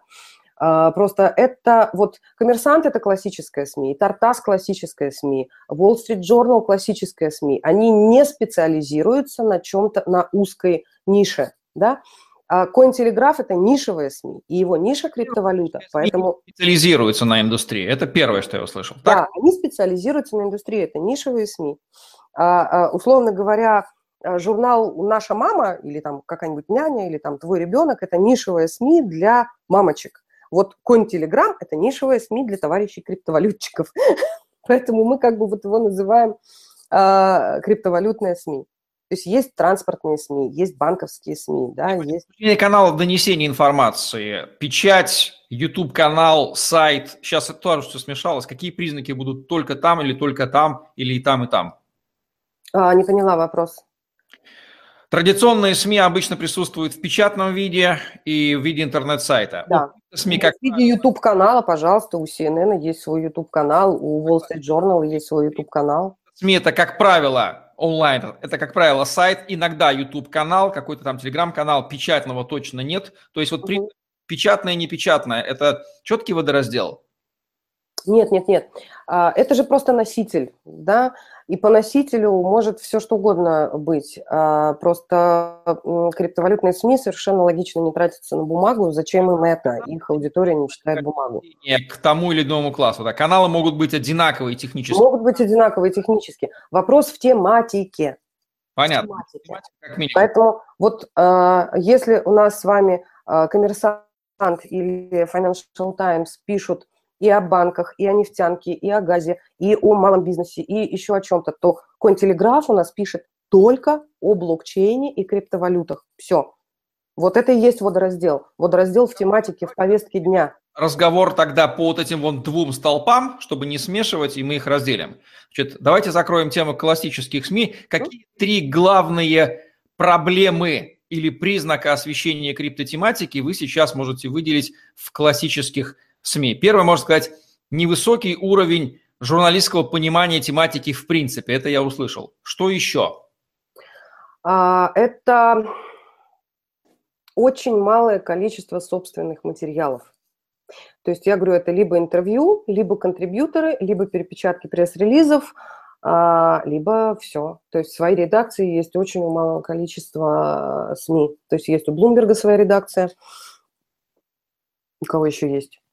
А, просто это вот коммерсант – это классическая СМИ, Тартас – классическая СМИ, Wall Street Journal – классическая СМИ. Они не специализируются на чем-то, на узкой нише, да. А Cointelegraph – это нишевая СМИ, и его ниша – криптовалюта, поэтому… Специализируются на индустрии, это первое, что я услышал. Так? Да, они специализируются на индустрии, это нишевые СМИ. А, а, условно говоря, журнал «Наша мама» или там какая-нибудь няня, или там «Твой ребенок» – это нишевая СМИ для мамочек. Вот Cointelegraph – это нишевая СМИ для товарищей криптовалютчиков. (laughs) Поэтому мы как бы вот его называем э, криптовалютная СМИ. То есть есть транспортные СМИ, есть банковские СМИ, да, есть... Канал донесения информации, печать, YouTube-канал, сайт. Сейчас это тоже все смешалось. Какие признаки будут только там или только там, или и там, и там? А, не поняла вопрос. Традиционные СМИ обычно присутствуют в печатном виде и в виде интернет-сайта. Да. СМИ как... В виде YouTube-канала, пожалуйста, у CNN есть свой YouTube-канал, у Wall Street Journal есть свой YouTube-канал. СМИ это, как правило, онлайн, это, как правило, сайт, иногда YouTube-канал, какой-то там Telegram-канал, печатного точно нет. То есть вот при... печатное, непечатное, это четкий водораздел? Нет, нет, нет. А, это же просто носитель, да, и по носителю может все что угодно быть. А, просто криптовалютные СМИ совершенно логично не тратятся на бумагу. Зачем им это? Их аудитория не читает бумагу. К тому или иному классу. Да. Каналы могут быть одинаковые технически. Могут быть одинаковые технически. Вопрос в тематике. Понятно. В тематике. Поэтому вот а, если у нас с вами коммерсант или Financial Times пишут и о банках, и о нефтянке, и о газе, и о малом бизнесе, и еще о чем-то, то Cointelegraph у нас пишет только о блокчейне и криптовалютах. Все. Вот это и есть водораздел. Водораздел в тематике, в повестке дня. Разговор тогда по вот этим вот двум столпам, чтобы не смешивать, и мы их разделим. Значит, давайте закроем тему классических СМИ. Какие три главные проблемы или признака освещения криптотематики вы сейчас можете выделить в классических СМИ. Первое, можно сказать, невысокий уровень журналистского понимания тематики в принципе. Это я услышал. Что еще? А, это очень малое количество собственных материалов. То есть я говорю, это либо интервью, либо контрибьюторы, либо перепечатки пресс-релизов, а, либо все. То есть в своей редакции есть очень малое количество СМИ. То есть есть у Блумберга своя редакция. У кого еще есть?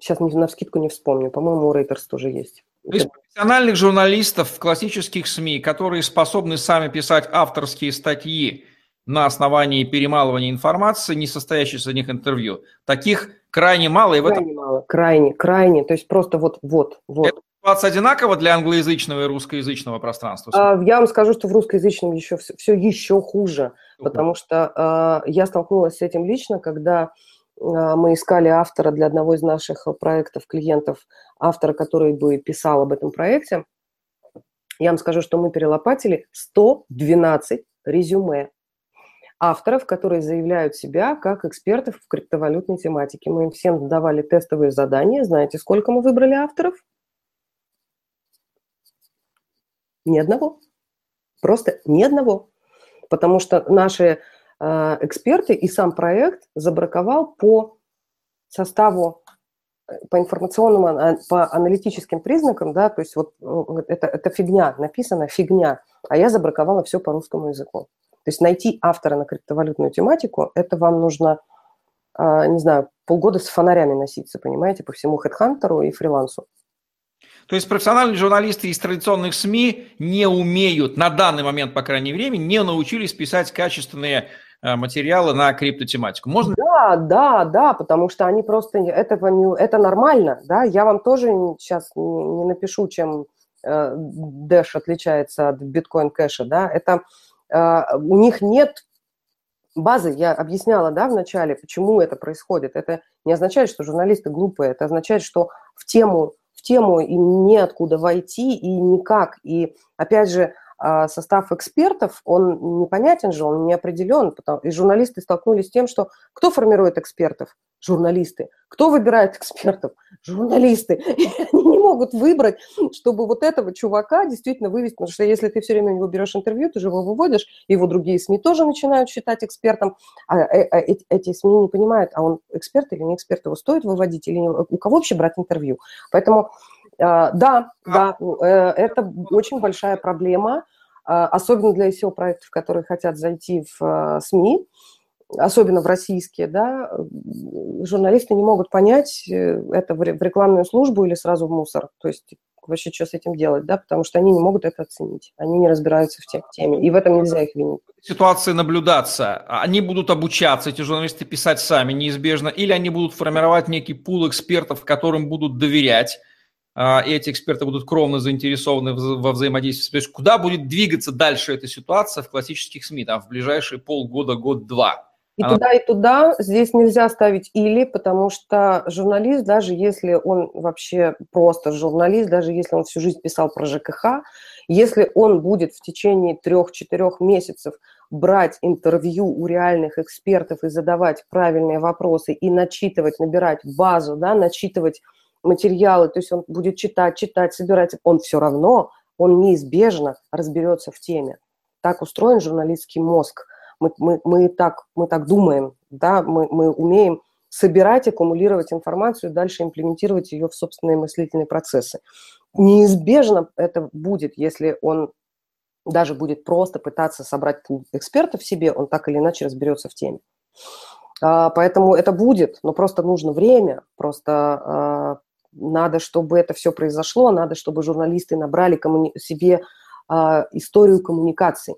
Сейчас на вскидку не вспомню. По-моему, у Рейтерс тоже есть. То есть профессиональных журналистов в классических СМИ, которые способны сами писать авторские статьи на основании перемалывания информации, не состоящей из них интервью, таких крайне мало. И крайне в этом... мало, крайне, крайне. То есть просто вот, вот, вот. Это ситуация одинакова для англоязычного и русскоязычного пространства? А, я вам скажу, что в русскоязычном еще все, все еще хуже, потому что а, я столкнулась с этим лично, когда мы искали автора для одного из наших проектов, клиентов, автора, который бы писал об этом проекте. Я вам скажу, что мы перелопатили 112 резюме авторов, которые заявляют себя как экспертов в криптовалютной тематике. Мы им всем давали тестовые задания. Знаете, сколько мы выбрали авторов? Ни одного. Просто ни одного. Потому что наши э, эксперты и сам проект забраковал по составу, э, по информационным, по аналитическим признакам, да, то есть вот это, это фигня, написано фигня, а я забраковала все по русскому языку. То есть найти автора на криптовалютную тематику, это вам нужно, не знаю, полгода с фонарями носиться, понимаете, по всему HeadHunter и фрилансу. То есть профессиональные журналисты из традиционных СМИ не умеют, на данный момент, по крайней мере, не научились писать качественные э, материалы на криптотематику. Можно? Да, да, да, потому что они просто этого не, это нормально, да. Я вам тоже сейчас не, напишу, чем э, Dash отличается от биткоин кэша, да. Это э, у них нет базы. Я объясняла, да, в начале, почему это происходит. Это не означает, что журналисты глупые, это означает, что в тему в тему им неоткуда войти и никак. И опять же, состав экспертов, он непонятен же, он не определен. И журналисты столкнулись с тем, что кто формирует экспертов? Журналисты. Кто выбирает экспертов? Журналисты. (laughs) И они не могут выбрать, чтобы вот этого чувака действительно вывести. Потому что если ты все время у него берешь интервью, ты же его выводишь, его другие СМИ тоже начинают считать экспертом. А э, э, эти СМИ не понимают, а он эксперт или не эксперт, его стоит выводить или не, у кого вообще брать интервью. Поэтому а, да, да, э, это очень большая проблема, а, особенно для SEO-проектов, которые хотят зайти в СМИ, особенно в российские, да, журналисты не могут понять, э, это в рекламную службу или сразу в мусор. То есть вообще что с этим делать, да, потому что они не могут это оценить, они не разбираются в теме, и в этом нельзя их винить. Ситуации наблюдаться, они будут обучаться, эти журналисты писать сами неизбежно, или они будут формировать некий пул экспертов, которым будут доверять, а, и эти эксперты будут кровно заинтересованы во взаимодействии. То есть куда будет двигаться дальше эта ситуация в классических СМИ, там, в ближайшие полгода, год-два? И Она... туда, и туда здесь нельзя ставить или, потому что журналист, даже если он вообще просто журналист, даже если он всю жизнь писал про ЖКХ, если он будет в течение трех-четырех месяцев брать интервью у реальных экспертов и задавать правильные вопросы и начитывать, набирать базу, да, начитывать материалы, то есть он будет читать, читать, собирать, он все равно, он неизбежно разберется в теме. Так устроен журналистский мозг. Мы, мы, мы, так, мы так думаем, да, мы, мы умеем собирать, аккумулировать информацию, дальше имплементировать ее в собственные мыслительные процессы. Неизбежно это будет, если он даже будет просто пытаться собрать экспертов в себе, он так или иначе разберется в теме. А, поэтому это будет, но просто нужно время, просто а, надо, чтобы это все произошло, надо, чтобы журналисты набрали коммуни- себе э, историю коммуникаций.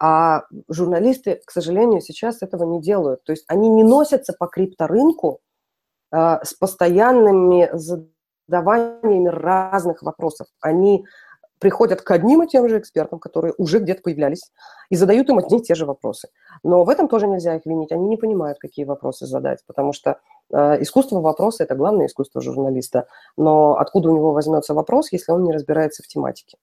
А журналисты, к сожалению, сейчас этого не делают. То есть они не носятся по крипторынку э, с постоянными задаваниями разных вопросов. Они приходят к одним и тем же экспертам, которые уже где-то появлялись, и задают им одни и те же вопросы. Но в этом тоже нельзя их винить. Они не понимают, какие вопросы задать, потому что э, искусство вопроса – это главное искусство журналиста. Но откуда у него возьмется вопрос, если он не разбирается в тематике?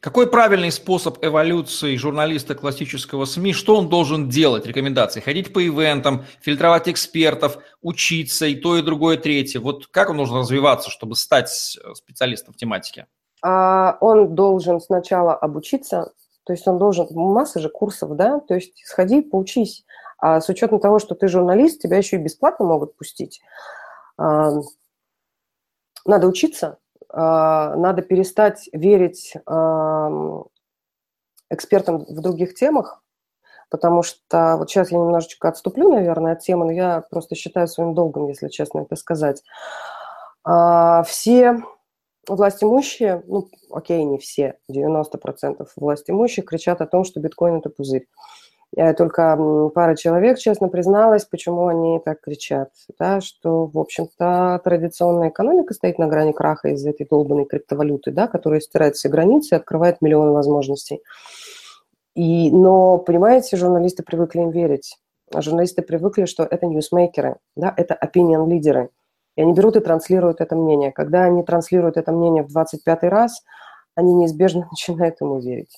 Какой правильный способ эволюции журналиста классического СМИ? Что он должен делать? Рекомендации? Ходить по ивентам, фильтровать экспертов, учиться и то, и другое, и третье. Вот как он должен развиваться, чтобы стать э, специалистом в тематике? А, он должен сначала обучиться, то есть он должен, масса же курсов, да, то есть сходи, поучись. А с учетом того, что ты журналист, тебя еще и бесплатно могут пустить. А, надо учиться, а, надо перестать верить экспертам в других темах, потому что вот сейчас я немножечко отступлю, наверное, от темы, но я просто считаю своим долгом, если честно это сказать. Все власть имущие, ну, окей, не все, 90% власть имущих кричат о том, что биткоин – это пузырь. Только пара человек честно призналась, почему они так кричат. Да, что, в общем-то, традиционная экономика стоит на грани краха из-за этой долбанной криптовалюты, да, которая стирает все границы и открывает миллионы возможностей. И, но, понимаете, журналисты привыкли им верить. Журналисты привыкли, что это ньюсмейкеры, да, это opinion-лидеры – и они берут и транслируют это мнение. Когда они транслируют это мнение в 25 раз, они неизбежно (laughs) начинают ему верить.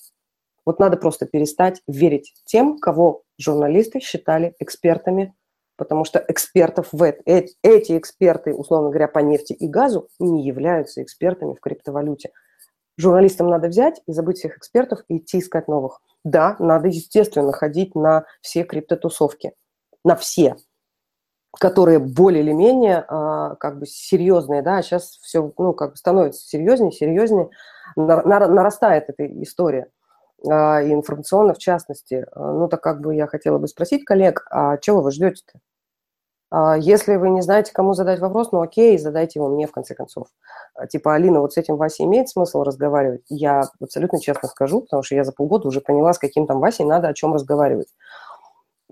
Вот надо просто перестать верить тем, кого журналисты считали экспертами, потому что экспертов в это, эти эксперты, условно говоря, по нефти и газу, не являются экспертами в криптовалюте. Журналистам надо взять и забыть всех экспертов и идти искать новых. Да, надо, естественно, ходить на все криптотусовки. На все которые более или менее а, как бы серьезные, да, сейчас все, ну, как бы становится серьезнее, серьезнее, нарастает эта история, а, и информационно в частности. Ну, так как бы я хотела бы спросить коллег, а чего вы ждете-то? А, если вы не знаете, кому задать вопрос, ну окей, задайте его мне в конце концов. Типа, Алина, вот с этим Васей имеет смысл разговаривать? Я абсолютно честно скажу, потому что я за полгода уже поняла, с каким там Васей надо о чем разговаривать.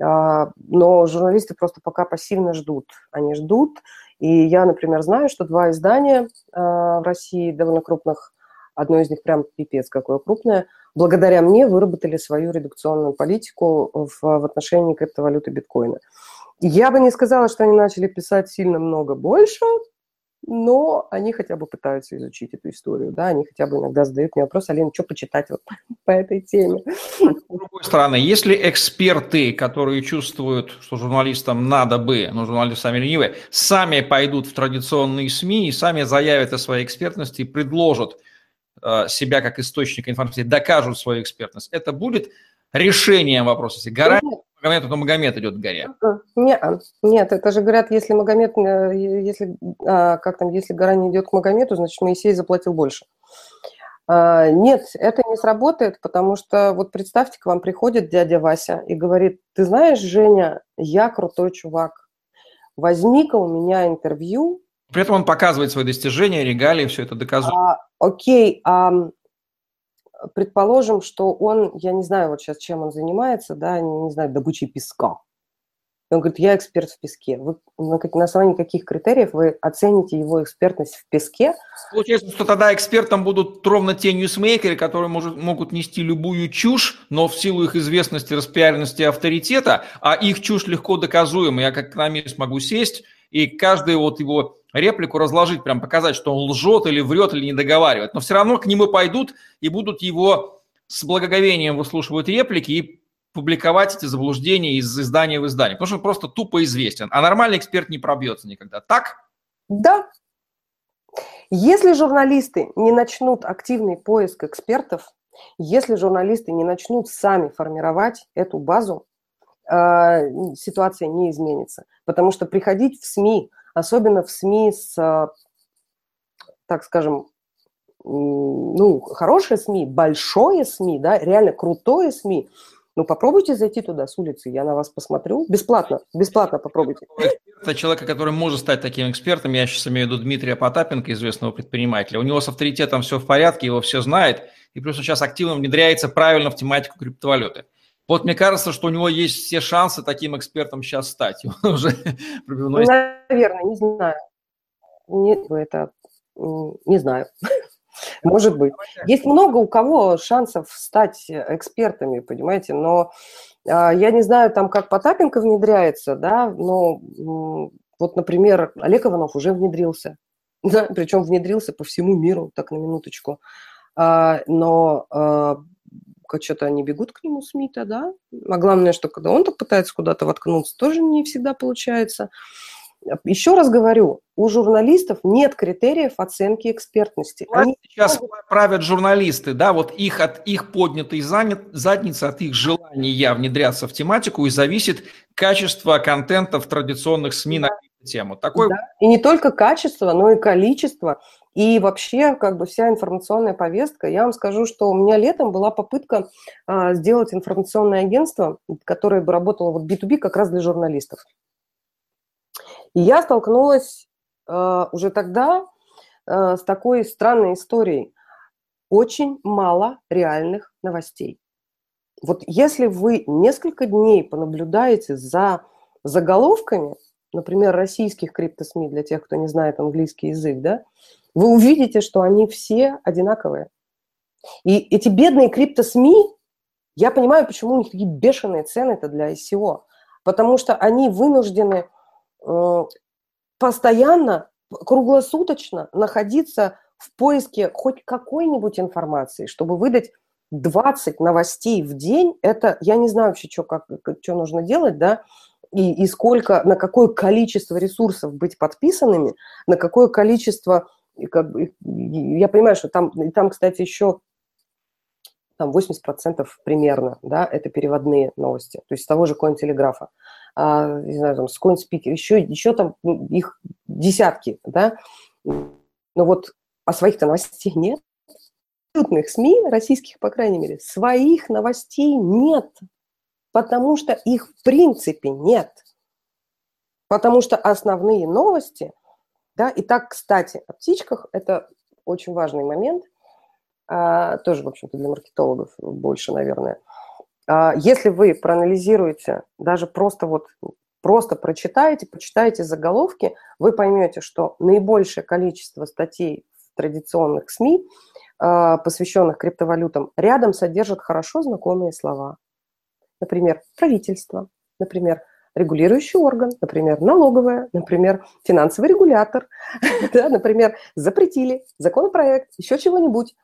А, но журналисты просто пока пассивно ждут. Они ждут, и я, например, знаю, что два издания а, в России довольно крупных, одно из них прям пипец какое крупное, благодаря мне выработали свою редукционную политику в, в отношении криптовалюты биткоина. Я бы не сказала, что они начали писать сильно много больше, но они хотя бы пытаются изучить эту историю, да, они хотя бы иногда задают мне вопрос, Алина, что почитать вот (laughs) по этой теме. С другой стороны, если эксперты, которые чувствуют, что журналистам надо бы, но журналисты сами ленивые, сами пойдут в традиционные СМИ и сами заявят о своей экспертности и предложат э, себя как источник информации, докажут свою экспертность, это будет решением вопроса. Гарантия Магомед, то Магомед идет к горе. Нет, нет, это же говорят, если Магомед, э, если, а, как там, если гора не идет к Магомету, значит, Моисей заплатил больше. А, нет, это не сработает, потому что вот представьте, к вам приходит дядя Вася и говорит, ты знаешь, Женя, я крутой чувак, возьми-ка у меня интервью. При этом он показывает свои достижения, регалии, все это доказывает. А, окей, а предположим, что он, я не знаю вот сейчас, чем он занимается, да, не, знаю, добычей песка. И он говорит, я эксперт в песке. Вы, на, на основании каких критериев вы оцените его экспертность в песке? Получается, что тогда экспертом будут ровно те ньюсмейкеры, которые может, могут нести любую чушь, но в силу их известности, распиаренности авторитета, а их чушь легко доказуема. Я как экономист могу сесть и каждый вот его реплику разложить, прям показать, что он лжет или врет, или не договаривает. Но все равно к нему пойдут и будут его с благоговением выслушивать реплики и публиковать эти заблуждения из издания в издание, потому что он просто тупо известен. А нормальный эксперт не пробьется никогда. Так? Да. Если журналисты не начнут активный поиск экспертов, если журналисты не начнут сами формировать эту базу, ситуация не изменится. Потому что приходить в СМИ особенно в СМИ с, а, так скажем, ну, хорошие СМИ, большое СМИ, да, реально крутое СМИ, ну, попробуйте зайти туда с улицы, я на вас посмотрю. Бесплатно, бесплатно попробуйте. Это человека, который может стать таким экспертом, я сейчас имею в виду Дмитрия Потапенко, известного предпринимателя. У него с авторитетом все в порядке, его все знают, и плюс он сейчас активно внедряется правильно в тематику криптовалюты. Вот мне кажется, что у него есть все шансы таким экспертом сейчас стать. (laughs) Он уже пробивной... Наверное, не знаю. Не, это не знаю. (laughs) Может быть. Есть много у кого шансов стать экспертами, понимаете, но а, я не знаю, там как Потапенко внедряется, да, но вот, например, Олег Иванов уже внедрился, (laughs) да, причем внедрился по всему миру, так на минуточку. А, но а, что-то они бегут к нему, СМИ-то, да. А главное, что когда он так пытается куда-то воткнуться, тоже не всегда получается. Еще раз говорю, у журналистов нет критериев оценки экспертности. Они... Сейчас правят журналисты, да, вот их от их поднятой задницы, от их желания внедряться в тематику и зависит качество контента в традиционных СМИ да. на эту тему. Такой... Да. И не только качество, но и количество. И вообще, как бы вся информационная повестка, я вам скажу, что у меня летом была попытка а, сделать информационное агентство, которое бы работало вот B2B как раз для журналистов. И я столкнулась а, уже тогда а, с такой странной историей. Очень мало реальных новостей. Вот если вы несколько дней понаблюдаете за заголовками, например, российских криптосми, для тех, кто не знает английский язык, да, вы увидите, что они все одинаковые. И эти бедные крипто-СМИ, я понимаю, почему у них такие бешеные цены-то для ICO. Потому что они вынуждены э, постоянно, круглосуточно находиться в поиске хоть какой-нибудь информации, чтобы выдать 20 новостей в день. Это, я не знаю вообще, что, как, что нужно делать, да, и, и сколько, на какое количество ресурсов быть подписанными, на какое количество как бы, я понимаю, что там, там, кстати, еще там 80% примерно, да, это переводные новости, то есть с того же Коин-телеграфа, а, не знаю, там, с Коин-спикер, еще, еще там ну, их десятки, да, но вот а своих-то новостей нет. Крупных СМИ, российских, по крайней мере, своих новостей нет, потому что их в принципе нет. Потому что основные новости, да, и так, кстати, о птичках, это очень важный момент, а, тоже, в общем-то, для маркетологов больше, наверное. А, если вы проанализируете, даже просто вот просто прочитаете, почитаете заголовки, вы поймете, что наибольшее количество статей в традиционных СМИ, а, посвященных криптовалютам, рядом содержат хорошо знакомые слова. Например, правительство, например, регулирующий орган, например, налоговая, например, финансовый регулятор, (laughs) например, запретили, законопроект, еще чего-нибудь.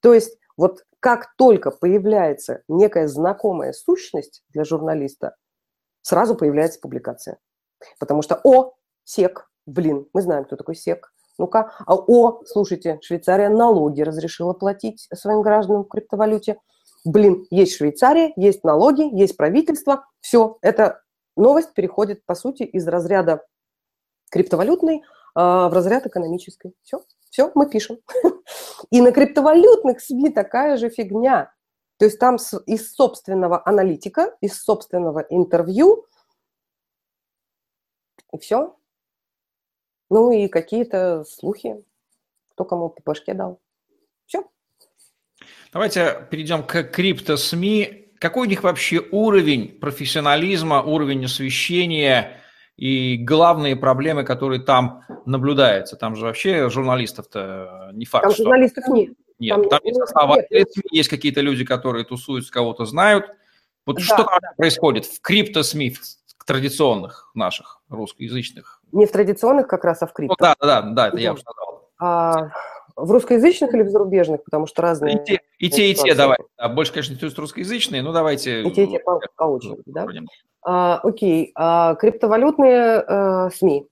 То есть вот как только появляется некая знакомая сущность для журналиста, сразу появляется публикация. Потому что, о, СЕК, блин, мы знаем, кто такой СЕК. Ну-ка, а, о, слушайте, Швейцария налоги разрешила платить своим гражданам в криптовалюте. Блин, есть Швейцария, есть налоги, есть правительство. Все, эта новость переходит, по сути, из разряда криптовалютной а, в разряд экономической. Все, все, мы пишем. (laughs) И на криптовалютных СМИ такая же фигня. То есть там из собственного аналитика, из собственного интервью, и все. Ну и какие-то слухи, кто кому по башке дал. Все. Давайте перейдем к крипто-СМИ. Какой у них вообще уровень профессионализма, уровень освещения и главные проблемы, которые там наблюдаются? Там же вообще журналистов-то не факт. Там что... журналистов нет. Нет, там, там есть основатели есть какие-то люди, которые тусуются, кого-то знают. Вот да, что там да. происходит в крипто-СМИ, в традиционных наших русскоязычных? Не в традиционных как раз, а в крипто. Ну, да, да, да, это я уже сказал. А, в русскоязычных или в зарубежных? Потому что разные... И те, и те, и те давай. Да, больше, конечно, русскоязычные, но давайте... И те, и те по, по очереди, да? А, окей. А, криптовалютные а, СМИ.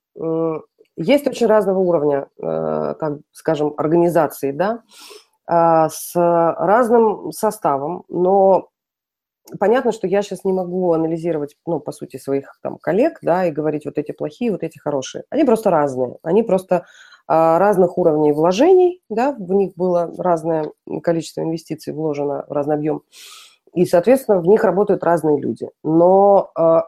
Есть очень разного уровня, а, так скажем, организации, да? А, с разным составом, но понятно, что я сейчас не могу анализировать, ну, по сути, своих там коллег, да, и говорить вот эти плохие, вот эти хорошие. Они просто разные, они просто а, разных уровней вложений, да, в них было разное количество инвестиций вложено, разный объем, и, соответственно, в них работают разные люди. Но э,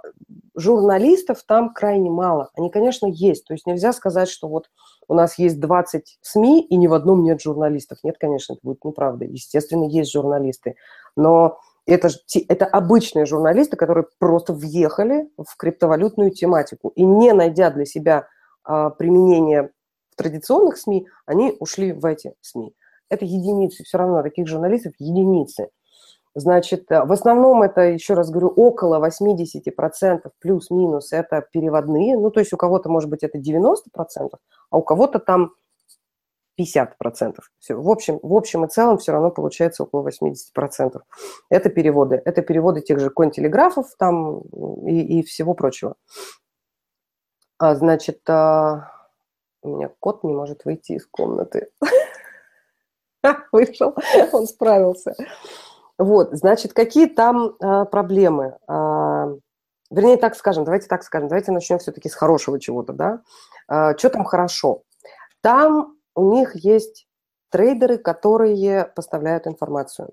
журналистов там крайне мало. Они, конечно, есть. То есть нельзя сказать, что вот у нас есть 20 СМИ, и ни в одном нет журналистов. Нет, конечно, это будет неправда. Естественно, есть журналисты. Но это, это обычные журналисты, которые просто въехали в криптовалютную тематику. И не найдя для себя а, применение в традиционных СМИ, они ушли в эти СМИ. Это единицы, все равно таких журналистов единицы. Значит, в основном это, еще раз говорю, около 80% плюс-минус это переводные. Ну, то есть у кого-то, может быть, это 90%, а у кого-то там 50%. Все. В, общем, в общем и целом все равно получается около 80%. Это переводы. Это переводы тех же контелеграфов там и, и всего прочего. А, значит, а, у меня кот не может выйти из комнаты. (laughs) Вышел, он справился. Вот, значит, какие там а, проблемы? А, вернее, так скажем, давайте так скажем, давайте начнем все-таки с хорошего чего-то, да? А, что там хорошо? Там у них есть трейдеры, которые поставляют информацию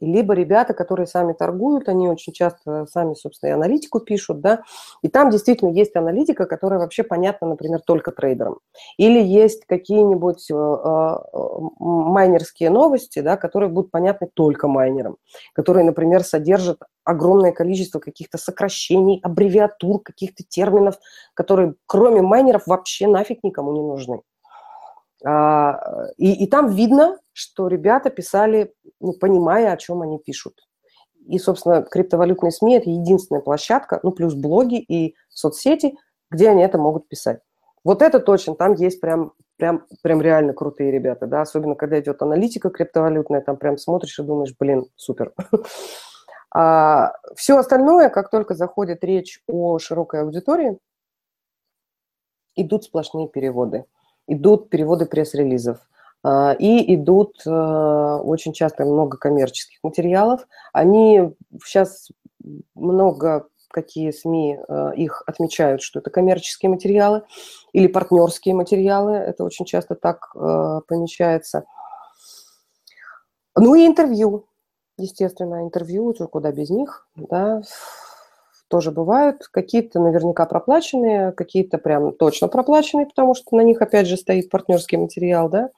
либо ребята, которые сами торгуют, они очень часто сами, собственно, и аналитику пишут, да, и там действительно есть аналитика, которая вообще понятна, например, только трейдерам. Или есть какие-нибудь э, э, майнерские новости, да, которые будут понятны только майнерам, которые, например, содержат огромное количество каких-то сокращений, аббревиатур, каких-то терминов, которые кроме майнеров вообще нафиг никому не нужны. А, и, и там видно, что ребята писали, ну, понимая, о чем они пишут. И, собственно, криптовалютные СМИ – это единственная площадка, ну, плюс блоги и соцсети, где они это могут писать. Вот это точно, там есть прям, прям, прям реально крутые ребята, да, особенно когда идет аналитика криптовалютная, там прям смотришь и думаешь, блин, супер. (laughs) А все остальное, как только заходит речь о широкой аудитории, идут сплошные переводы – идут переводы пресс-релизов, а, и идут э, очень часто много коммерческих материалов. Они сейчас много какие СМИ э, их отмечают, что это коммерческие материалы или партнерские материалы. Это очень часто так э, помечается. Ну и интервью, естественно, интервью, куда без них, да, тоже бывают. Какие-то наверняка проплаченные, какие-то прям точно проплаченные, потому что на них, опять же, стоит партнерский материал, да.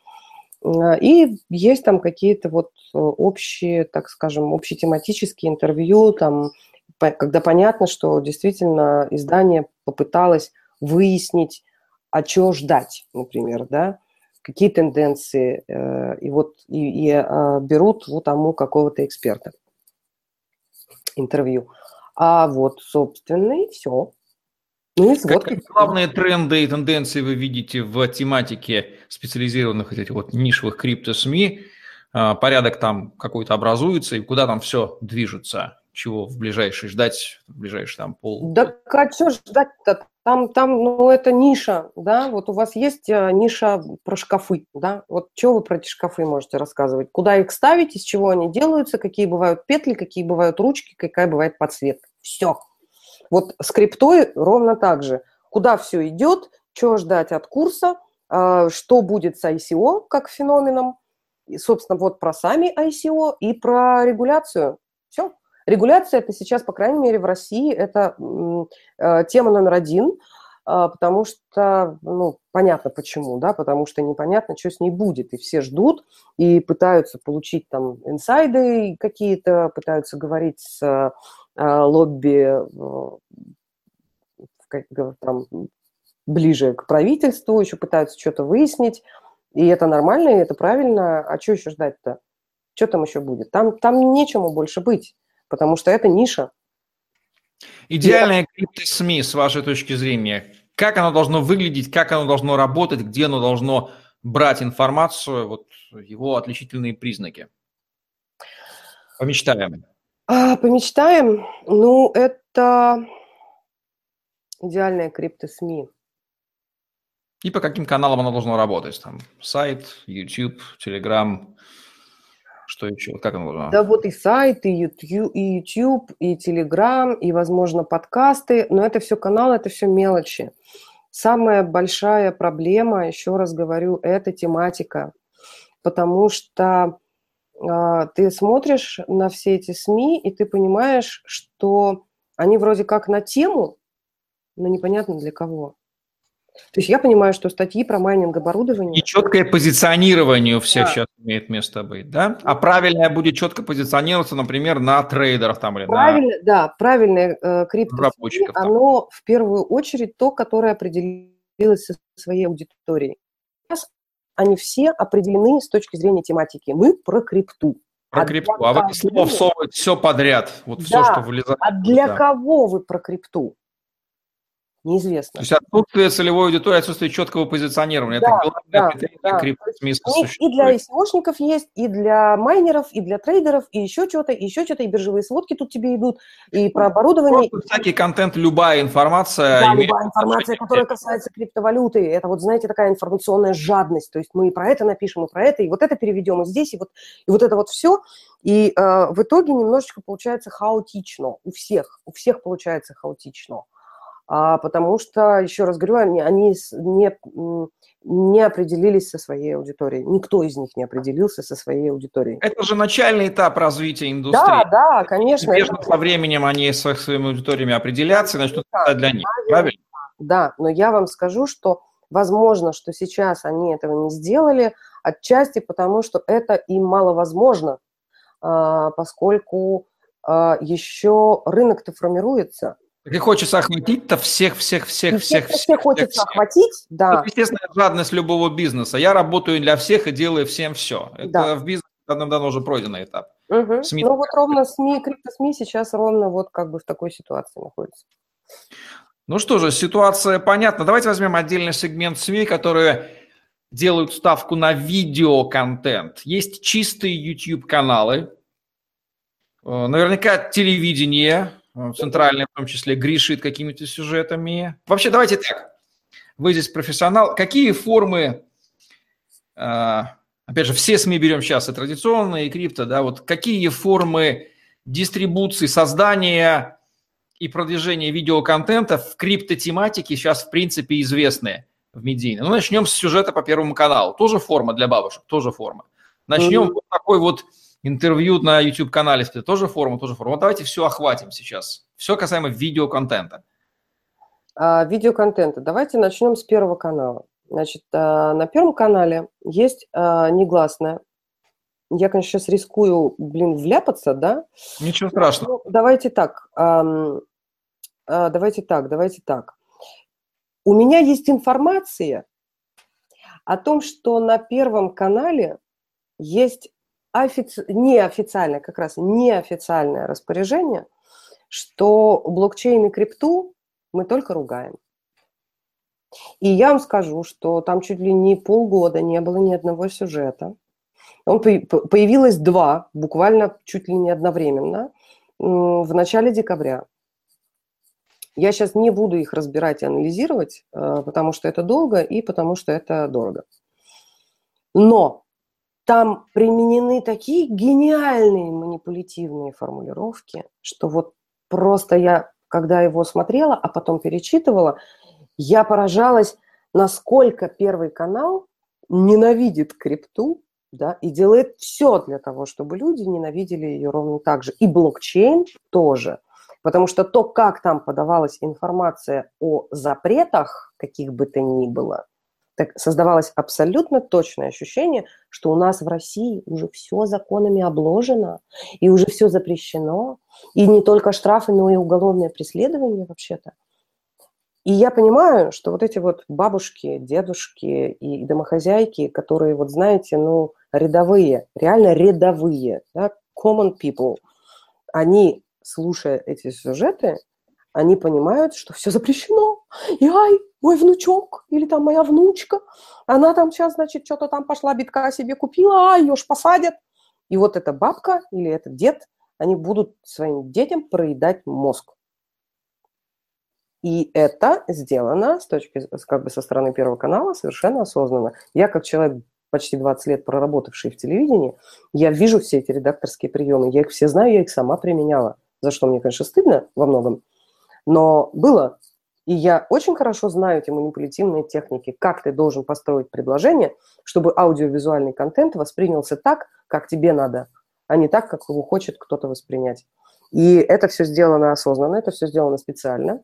Э, и есть там какие-то вот общие, так скажем, общетематические интервью, там когда понятно, что действительно издание попыталось выяснить, а чего ждать, например, да, какие тенденции, э, и вот и, и э, берут вот тому какого-то эксперта интервью. А вот, собственно, и все. Ну, и Какие главные тренды и тенденции вы видите в тематике специализированных этих вот нишевых крипто-СМИ? А, порядок там какой-то образуется, и куда там все движется? чего в ближайший ждать, в ближайший там пол? Да а что ждать-то? Там, там, ну, это ниша, да, вот у вас есть э, ниша про шкафы, да, вот что вы про эти шкафы можете рассказывать? Куда их ставить, из чего они делаются, какие бывают петли, какие бывают ручки, какая бывает подсветка. Все. Вот с криптой ровно так же. Куда все идет, что ждать от курса, э, что будет с ICO как феноменом, и, собственно, вот про сами ICO и про регуляцию. Все. Регуляция это сейчас, по крайней мере, в России это э, тема номер один, а, потому что, ну, понятно почему, да, потому что непонятно, что с ней будет, и все ждут и пытаются получить там инсайды какие-то, пытаются говорить с лобби как, там, ближе к правительству, еще пытаются что-то выяснить, и это нормально, и это правильно, а что еще ждать-то? Что там еще будет? Там, там нечему больше быть потому что это ниша. Идеальное крипто-СМИ, с вашей точки зрения, как оно должно выглядеть, как оно должно работать, где оно должно брать информацию, вот его отличительные признаки? Помечтаем. А, помечтаем? Ну, это идеальное крипто-СМИ. И по каким каналам оно должно работать? Там сайт, YouTube, Telegram, что еще? Как оно должно? Да вот и сайт, и YouTube, и, YouTube, и Telegram, и, возможно, подкасты. Но это все каналы, это все мелочи. Самая большая проблема, еще раз говорю, это тематика. Потому что ты смотришь на все эти СМИ, и ты понимаешь, что они вроде как на тему, но непонятно для кого. То есть я понимаю, что статьи про майнинг оборудования... И четкое позиционирование у всех да. сейчас имеет место быть, да? А правильное будет четко позиционироваться, например, на трейдерах там или Правильно, на... Да, правильное э, крипто оно в первую очередь то, которое определилось со своей аудиторией. Сейчас они все определены с точки зрения тематики. Мы про крипту. Про а крипту. А вы слово всовываете все подряд. Вот да. все, что вылезает. А для да. кого вы про крипту? Неизвестно. То есть отсутствие целевой аудитории, отсутствие четкого позиционирования. Да, это главное да, да. И для SEOшников есть, и для майнеров, и для трейдеров, и еще что-то, и еще что-то, и биржевые сводки тут тебе идут, и про оборудование. Просто всякий контент, любая информация. Да, любая информация, которая касается криптовалюты. Это вот, знаете, такая информационная жадность. То есть мы и про это напишем, и про это, и вот это переведем, и здесь, и вот, и вот это вот все. И э, в итоге немножечко получается хаотично. У всех, у всех получается хаотично потому что, еще раз говорю, они, они не, не определились со своей аудиторией. Никто из них не определился со своей аудиторией. Это же начальный этап развития индустрии. Да, да, конечно. Неизбежно это... со временем они со своими аудиториями определятся и начнут да, для них, правильно? Да, но я вам скажу, что возможно, что сейчас они этого не сделали, отчасти потому, что это им маловозможно, а, поскольку а, еще рынок-то формируется. И хочется охватить-то всех, всех, всех, всех, всех. Всех хочется всех. охватить, да. Это естественная жадность любого бизнеса. Я работаю для всех и делаю всем все. Это да. в бизнесе давно уже пройденный этап. Угу. СМИ ну вот ровно СМИ, крипто-СМИ сейчас ровно вот как бы в такой ситуации находится. Ну что же, ситуация понятна. Давайте возьмем отдельный сегмент СМИ, которые делают ставку на видеоконтент. Есть чистые YouTube-каналы, э, наверняка телевидение, Центральная в том числе грешит какими-то сюжетами. Вообще, давайте так. вы здесь профессионал. Какие формы, а, опять же, все СМИ берем сейчас, и традиционные, и крипто, да, вот какие формы дистрибуции, создания и продвижения видеоконтента в криптотематике сейчас, в принципе, известны в медийной. Ну, начнем с сюжета по Первому каналу. Тоже форма для бабушек, тоже форма. Начнем mm-hmm. вот такой вот интервью на YouTube-канале, тоже форма, тоже форма. Вот давайте все охватим сейчас. Все касаемо видеоконтента. А, видеоконтента. Давайте начнем с Первого канала. Значит, а, на Первом канале есть а, негласное. Я, конечно, сейчас рискую, блин, вляпаться, да? Ничего страшного. Ну, давайте так. А, давайте так, давайте так. У меня есть информация о том, что на Первом канале есть офици... неофициальное, как раз неофициальное распоряжение, что блокчейн и крипту мы только ругаем. И я вам скажу, что там чуть ли не полгода не было ни одного сюжета. Он появилось два, буквально чуть ли не одновременно, в начале декабря. Я сейчас не буду их разбирать и анализировать, э, потому что это долго и потому что это дорого. Но там применены такие гениальные манипулятивные формулировки, что вот просто я, когда его смотрела, а потом перечитывала, я поражалась, насколько Первый канал ненавидит крипту, да, и делает все для того, чтобы люди ненавидели ее ровно так же. И блокчейн тоже – Потому что то, как там подавалась информация о запретах, каких бы то ни было, так создавалось абсолютно точное ощущение, что у нас в России уже все законами обложено, и уже все запрещено, и не только штрафы, но и уголовное преследование вообще-то. И я понимаю, что вот эти вот бабушки, дедушки и домохозяйки, которые, вот знаете, ну, рядовые, реально рядовые, да, common people, они слушая эти сюжеты, они понимают, что все запрещено. И ай, мой внучок или там моя внучка, она там сейчас, значит, что-то там пошла, битка себе купила, а ее ж посадят. И вот эта бабка или этот дед, они будут своим детям проедать мозг. И это сделано с точки, как бы со стороны Первого канала совершенно осознанно. Я как человек почти 20 лет проработавший в телевидении, я вижу все эти редакторские приемы, я их все знаю, я их сама применяла за что мне, конечно, стыдно во многом, но было. И я очень хорошо знаю эти манипулятивные техники, как ты должен построить предложение, чтобы аудиовизуальный контент воспринялся так, как тебе надо, а не так, как его хочет кто-то воспринять. И это все сделано осознанно, это все сделано специально.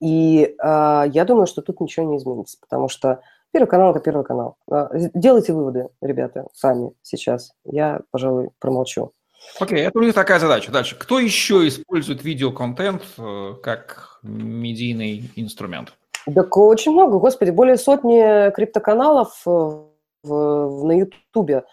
И э, я думаю, что тут ничего не изменится, потому что Первый канал – это Первый канал. А, делайте выводы, ребята, сами сейчас. Я, пожалуй, промолчу. Окей, это у них такая задача. Дальше. Кто еще использует видеоконтент э, как медийный инструмент? Так очень много, господи, более сотни криптоканалов э, в, на Ютубе.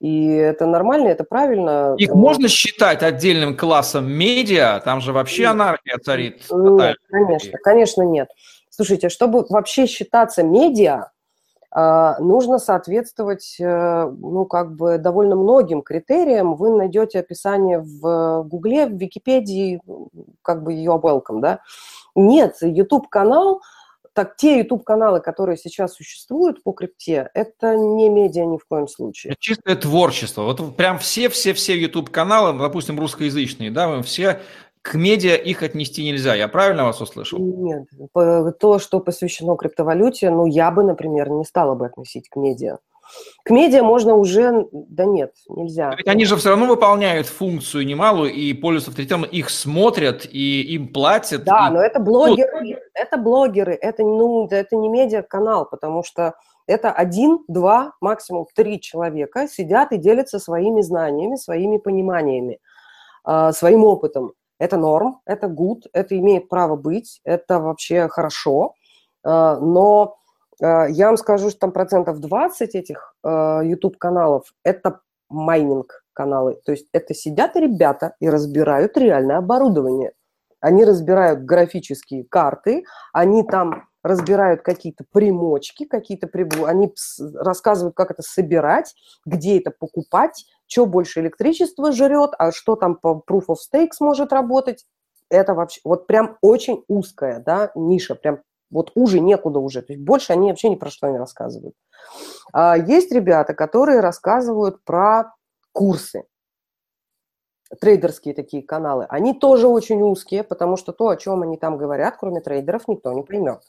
И это нормально, это правильно. Их можно считать отдельным классом медиа? Там же вообще анархия царит. Нет, конечно, конечно нет. Слушайте, чтобы вообще считаться медиа, нужно соответствовать, э, ну, как бы довольно многим критериям. Вы найдете описание в Гугле, в Википедии, как бы ее welcome, да. Нет, YouTube-канал, так те YouTube-каналы, которые сейчас существуют по крипте, это не медиа ни в коем случае. Это чистое творчество. Вот прям все-все-все YouTube-каналы, допустим, русскоязычные, да, все к медиа их отнести нельзя. Я правильно вас услышал? Нет. То, что посвящено криптовалюте, ну, я бы, например, не стала бы относить к медиа. К медиа можно уже... Да нет, нельзя. Ведь они же все равно выполняют функцию немалую и пользуются авторитетом, их смотрят и им платят. Да, и... но это блогеры, ну, это блогеры, это, ну, это не медиа-канал, потому что это один, два, максимум три человека сидят и делятся своими знаниями, своими пониманиями, а, своим опытом. Это норм, это good, это имеет право быть, это вообще хорошо. А, но а, я вам скажу, что там процентов 20 этих YouTube-каналов а, – это майнинг-каналы. То есть это сидят ребята и разбирают реальное оборудование. Они разбирают графические карты, они там разбирают какие-то примочки, какие-то прибор, они рассказывают, как это собирать, где это покупать, что больше электричества жрет, а что там по Proof of Stakes может работать. Это вообще вот прям очень узкая да, ниша, прям Вот уже некуда уже. То есть больше они вообще ни про что не рассказывают. А есть ребята, которые рассказывают про курсы трейдерские такие каналы, они тоже очень узкие, потому что то, о чем они там говорят, кроме трейдеров, никто не поймет.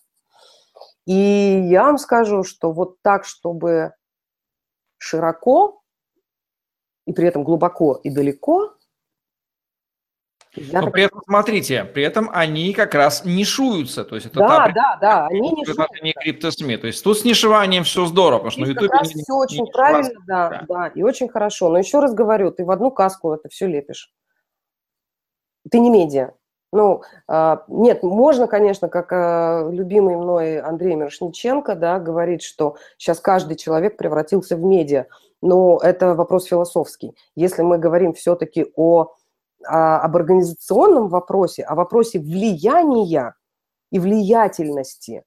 И я вам скажу, что вот так, чтобы широко и при этом глубоко и далеко, я Но так... при этом, смотрите, при этом они как раз нишуются. То есть это да, та, да, да, они нишуются. не криптосми. То есть тут с нишеванием все здорово, потому что Здесь на YouTube... все очень не правильно, да, да, да, и очень хорошо. Но еще раз говорю, ты в одну каску это все лепишь. Ты не медиа. Ну, а, нет, можно, конечно, как а, любимый мной Андрей Мирошниченко, да, говорить, что сейчас каждый человек превратился в медиа, но это вопрос философский. Если мы говорим все-таки о а, об организационном вопросе, о вопросе влияния и влиятельности,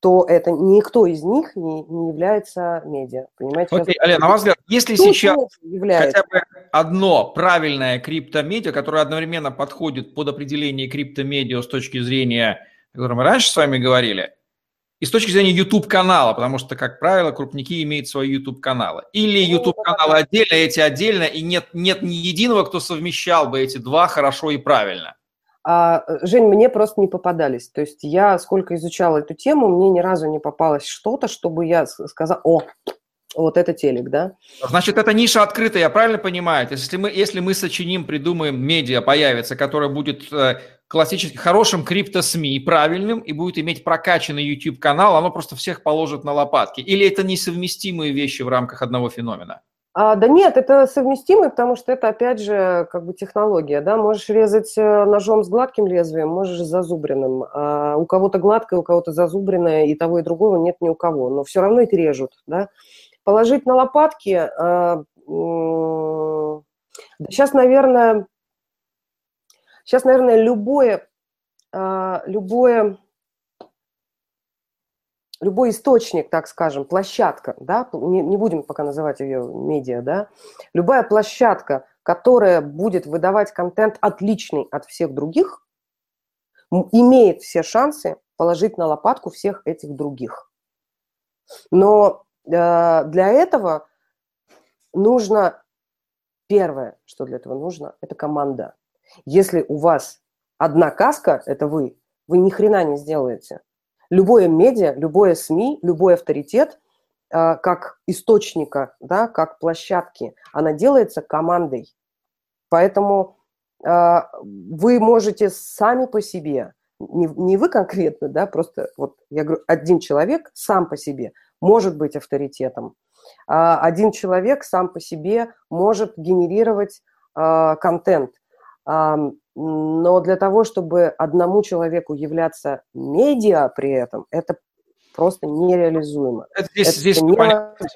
то это никто из них не, не является медиа. Понимаете? Окей, okay, Алена, на ваш взгляд, если Кто сейчас является? хотя бы одно правильное криптомедиа, которое одновременно подходит под определение криптомедиа с точки зрения, о котором мы раньше с вами говорили, и с точки зрения YouTube-канала, потому что, как правило, крупники имеют свои YouTube-каналы. Или ну, YouTube-каналы отдельно, эти отдельно, и нет, нет ни единого, кто совмещал бы эти два хорошо и правильно. А, Жень, мне просто не попадались. То есть я сколько изучала эту тему, мне ни разу не попалось что-то, чтобы я сказала, о, вот это телек, да? Значит, это ниша открытая, я правильно понимаю? Если мы, если мы сочиним, придумаем, медиа появится, которая будет э, классическим, хорошим крипто-СМИ, правильным, и будет иметь прокачанный YouTube-канал, оно просто всех положит на лопатки. Или это несовместимые вещи в рамках одного феномена? А, да нет, это совместимый, потому что это, опять же, как бы технология, да, можешь резать э, ножом с гладким лезвием, можешь с зазубренным. А у кого-то гладкое, у кого-то зазубренное, и того, и другого нет ни у кого, но все равно их режут, да. Положить на лопатки, а, сейчас, наверное, Сейчас, наверное, любое, а, любое, любой источник, так скажем, площадка, да, не, не будем пока называть ее медиа, да, любая площадка, которая будет выдавать контент отличный от всех других, имеет все шансы положить на лопатку всех этих других. Но э, для этого нужно, первое, что для этого нужно, это команда. Если у вас одна каска, это вы, вы ни хрена не сделаете. Любое медиа, любое СМИ, любой авторитет, а, как источника, да, как площадки, она делается командой. Поэтому а, вы можете сами по себе, не, вы конкретно, да, просто вот я говорю, один человек сам по себе может быть авторитетом. А один человек сам по себе может генерировать контент но для того, чтобы одному человеку являться медиа при этом, это просто нереализуемо. Это здесь это здесь не...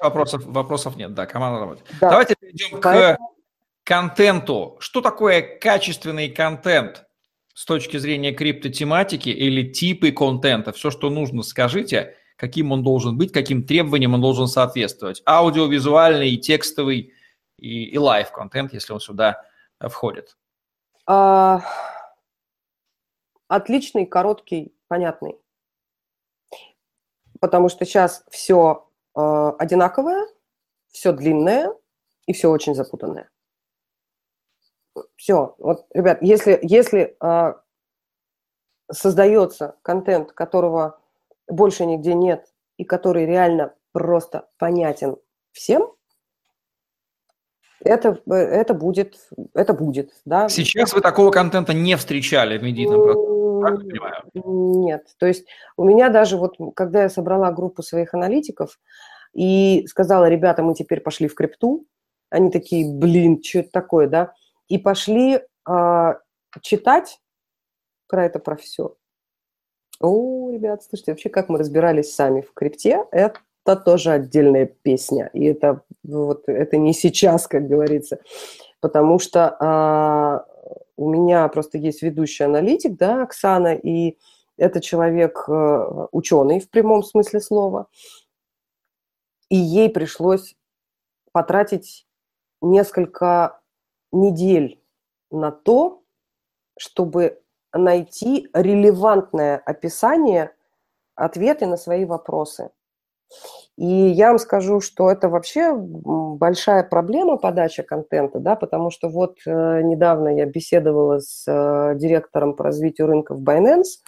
вопросов, вопросов нет, да, команда работает. Да. Давайте перейдем Поэтому... к контенту. Что такое качественный контент с точки зрения криптотематики или типы контента? Все, что нужно, скажите, каким он должен быть, каким требованиям он должен соответствовать. Аудиовизуальный, текстовый и, и live-контент, если он сюда входит. А, отличный, короткий, понятный. Потому что сейчас все а, одинаковое, все длинное и все очень запутанное. Все. Вот, ребят, если, если а, создается контент, которого больше нигде нет, и который реально просто понятен всем, это, это будет, это будет, да. Сейчас вы такого контента не встречали в медийном процессе, Нет, то есть у меня даже вот, когда я собрала группу своих аналитиков и сказала, ребята, мы теперь пошли в крипту, они такие, блин, что это такое, да, и пошли э, читать про это, про все. О, ребят, слушайте, вообще как мы разбирались сами в крипте, это это тоже отдельная песня. И это, вот, это не сейчас, как говорится. Потому что а, у меня просто есть ведущий аналитик, да, Оксана, и это человек э, ученый в прямом смысле слова. И ей пришлось потратить несколько недель на то, чтобы найти релевантное описание ответы на свои вопросы. И я вам скажу, что это вообще большая проблема подачи контента, да, потому что вот э, недавно я беседовала с э, директором по развитию рынка в Binance,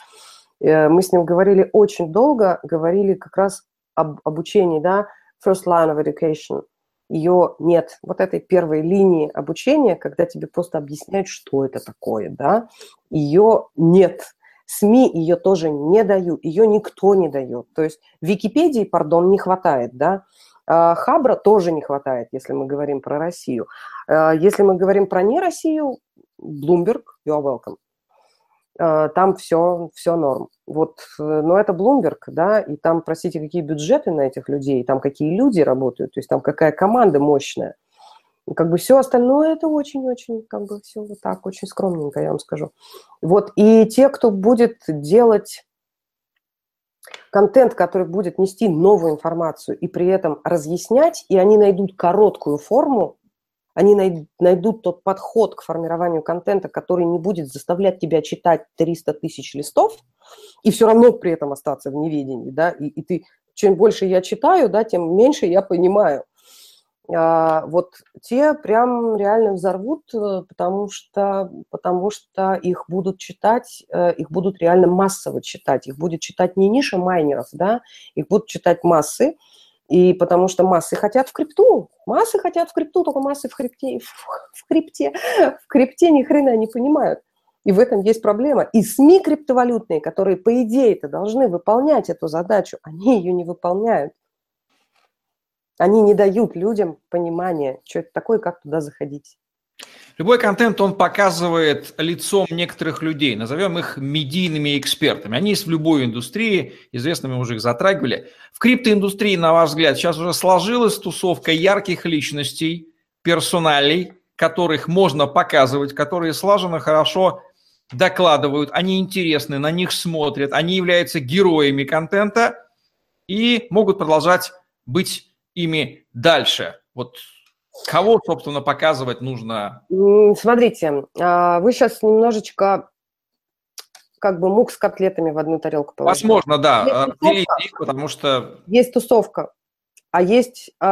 э, мы с ним говорили очень долго, говорили как раз об обучении, да, first line of education. Ее нет. Вот этой первой линии обучения, когда тебе просто объясняют, что это такое, да, ее нет. СМИ ее тоже не дают, ее никто не дает. То есть Википедии, пардон, не хватает, да, а, Хабра тоже не хватает, если мы говорим про Россию. А, если мы говорим про не Россию, Bloomberg, you're welcome. А, там все, все норм. Вот, э, но это Bloomberg, да, и там, простите, какие бюджеты на этих людей, там какие люди работают, то есть там какая команда мощная. Как бы все остальное это очень-очень, как бы все вот так, очень скромненько, я вам скажу. Вот, и те, кто будет делать контент, который будет нести новую информацию и при этом разъяснять, и они найдут короткую форму, они найдут тот подход к формированию контента, который не будет заставлять тебя читать 300 тысяч листов, и все равно при этом остаться в неведении, да, и, и ты, чем больше я читаю, да, тем меньше я понимаю – а, вот те прям реально взорвут, э, потому что, потому что их будут читать, э, их будут реально массово читать, их будет читать не ниша майнеров, да, их будут читать массы, и потому что массы хотят в крипту, массы хотят в крипту, только массы в крипте, в крипте, в крипте ни хрена не понимают. И в этом есть проблема. И СМИ криптовалютные, которые, по идее-то, должны выполнять эту задачу, они ее не выполняют. Они не дают людям понимания, что это такое, как туда заходить. Любой контент, он показывает лицом некоторых людей, назовем их медийными экспертами. Они есть в любой индустрии, известно, мы уже их затрагивали. В криптоиндустрии, на ваш взгляд, сейчас уже сложилась тусовка ярких личностей, персоналей, которых можно показывать, которые слаженно хорошо докладывают, они интересны, на них смотрят, они являются героями контента и могут продолжать быть ими дальше? Вот кого, собственно, показывать нужно? Смотрите, а, вы сейчас немножечко как бы мук с котлетами в одну тарелку положили. Возможно, да. Есть их, потому что... Есть тусовка, а есть э,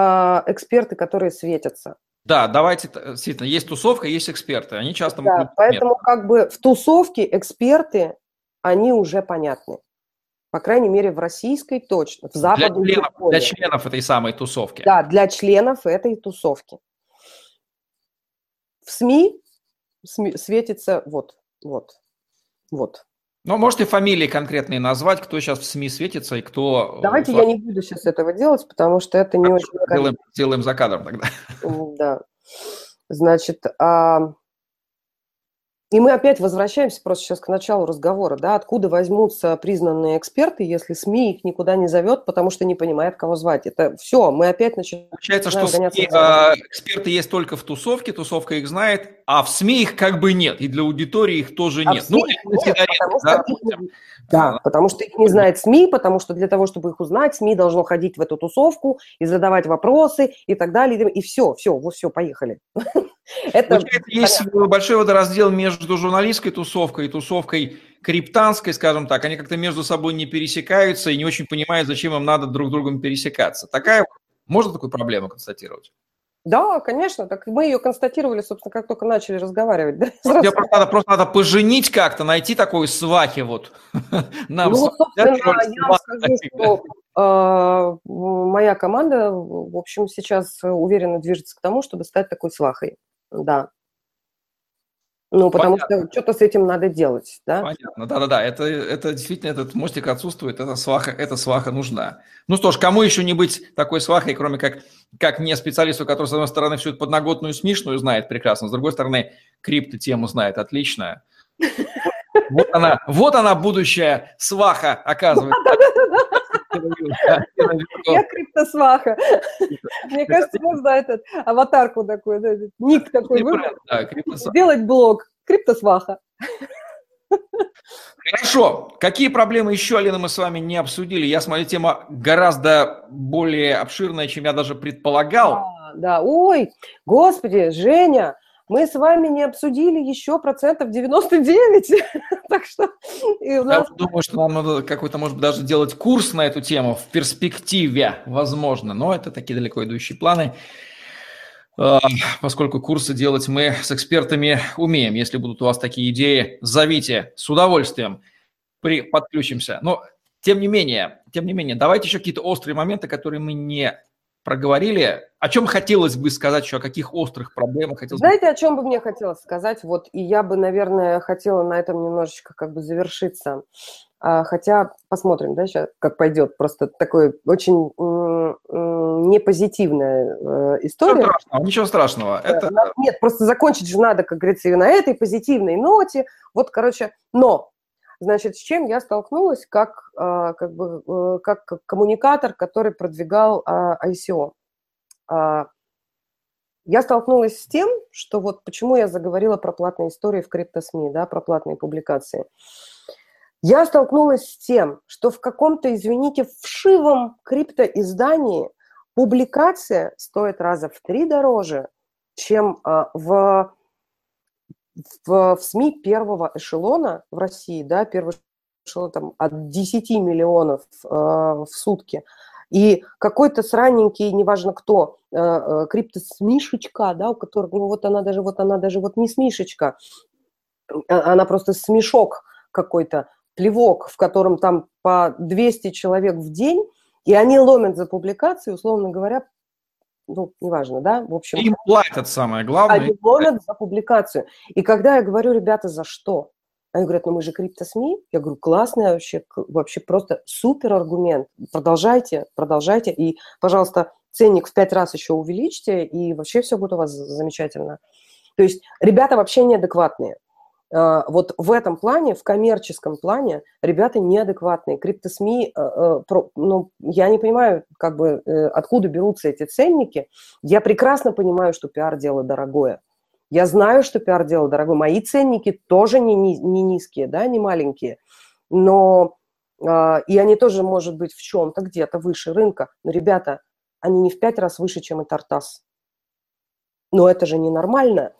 эксперты, которые светятся. Да, давайте, действительно, есть тусовка, есть эксперты, они часто да, могут... Поэтому как бы в тусовке эксперты, они уже понятны. По крайней мере, в российской точно, в западной для членов, для членов этой самой тусовки. Да, для членов этой тусовки. В СМИ, светится вот, вот, вот. Ну, можете фамилии конкретные назвать, кто сейчас в СМИ светится и кто... Э, Давайте я не буду сейчас этого делать, потому что это не очень... Делаем, делаем за кадром тогда. Да. Значит, а, и мы опять возвращаемся просто сейчас к началу разговора, да, откуда возьмутся признанные эксперты, если СМИ их никуда не зовет, потому что не понимает, кого звать. Это все, мы опять начинаем Получается, что СМИ, э, эксперты есть только в тусовке, тусовка их знает, а в СМИ их как бы нет, и для аудитории их тоже а нет. Ну, нет, потому да, их, да, потому что их не знает СМИ, потому что для того, чтобы их узнать, СМИ должно ходить в эту тусовку и задавать вопросы и так далее, и все, все, вот все, поехали. (laughs) Это Получается, есть большой водораздел между журналистской тусовкой и тусовкой криптанской, скажем так. Они как-то между собой не пересекаются и не очень понимают, зачем им надо друг с другом пересекаться. Такая, можно такую проблему констатировать? Да, конечно, так мы ее констатировали, собственно, как только начали разговаривать. Да? Сразу... Просто надо, просто надо поженить как-то, найти такой свахи вот. (laughs) Нам ну, собственно, я вам скажу, что э, моя команда, в общем, сейчас уверенно движется к тому, чтобы стать такой свахой да. Ну, потому Понятно. что что-то с этим надо делать, да? Понятно, да-да-да, это, это действительно этот мостик отсутствует, эта сваха, эта сваха нужна. Ну что ж, кому еще не быть такой свахой, кроме как, как не специалисту, который, с одной стороны, всю эту подноготную смешную знает прекрасно, с другой стороны, крипто-тему знает отлично. Вот она, вот она будущая сваха, оказывается. (laughs) (laughs) Я криптосваха. (laughs) Мне кажется, можно этот аватарку такой, ник такой сделать блог. Криптосваха. Хорошо. Какие проблемы еще, Алина, мы с вами не обсудили? Я смотрю, тема гораздо более обширная, чем я даже предполагал. Да, да. Ой, господи, Женя, мы с вами не обсудили еще процентов 99. (laughs) так что. Я думаю, что нам надо какой-то, может быть, даже делать курс на эту тему в перспективе, возможно. Но это такие далеко идущие планы. А, поскольку курсы делать мы с экспертами умеем. Если будут у вас такие идеи, зовите с удовольствием, при, подключимся. Но тем не менее, тем не менее, давайте еще какие-то острые моменты, которые мы не проговорили. О чем хотелось бы сказать еще, о каких острых проблемах хотелось Знаете, бы... о чем бы мне хотелось сказать? Вот, и я бы, наверное, хотела на этом немножечко как бы завершиться. А, хотя посмотрим, да, сейчас как пойдет. Просто такой очень непозитивная э, история. Ничего страшного. Ничего страшного. Это... Нет, просто закончить же надо, как говорится, и на этой позитивной ноте. Вот, короче, но Значит, с чем я столкнулась как, а, как, бы, э, как коммуникатор, который продвигал а, ICO? А, я столкнулась с тем, что вот почему я заговорила про платные истории в криптосми, да, про платные публикации. Я столкнулась с тем, что в каком-то, извините, вшивом криптоиздании публикация стоит раза в три дороже, чем в в, в СМИ первого эшелона в России, да, первый эшелон там от 10 миллионов э, в сутки, и какой-то сраненький, неважно кто, э, э, криптосмишечка, да, у которой, ну вот она даже, вот она даже вот не смишечка, а, она просто смешок какой-то, плевок, в котором там по 200 человек в день, и они ломят за публикацию, условно говоря, ну, неважно, да, в общем. Им платят, самое главное. Они платят за публикацию. И когда я говорю, ребята, за что? Они говорят, ну мы же крипто-СМИ. Я говорю, классный вообще, вообще просто супер аргумент. Продолжайте, продолжайте. И, пожалуйста, ценник в пять раз еще увеличьте, и вообще все будет у вас замечательно. То есть ребята вообще неадекватные. А, вот в этом плане, в коммерческом плане, ребята неадекватные. Криптосми, э, э, ну, я не понимаю, как бы, э, откуда берутся эти ценники. Я прекрасно понимаю, что пиар – дело дорогое. Я знаю, что пиар – дело дорогое. Мои ценники тоже не, не, не низкие, да, не маленькие. Но и они тоже, может быть, в чем-то где-то выше рынка. Но, ребята, они не в пять раз выше, чем и Тартас. Но это же ненормально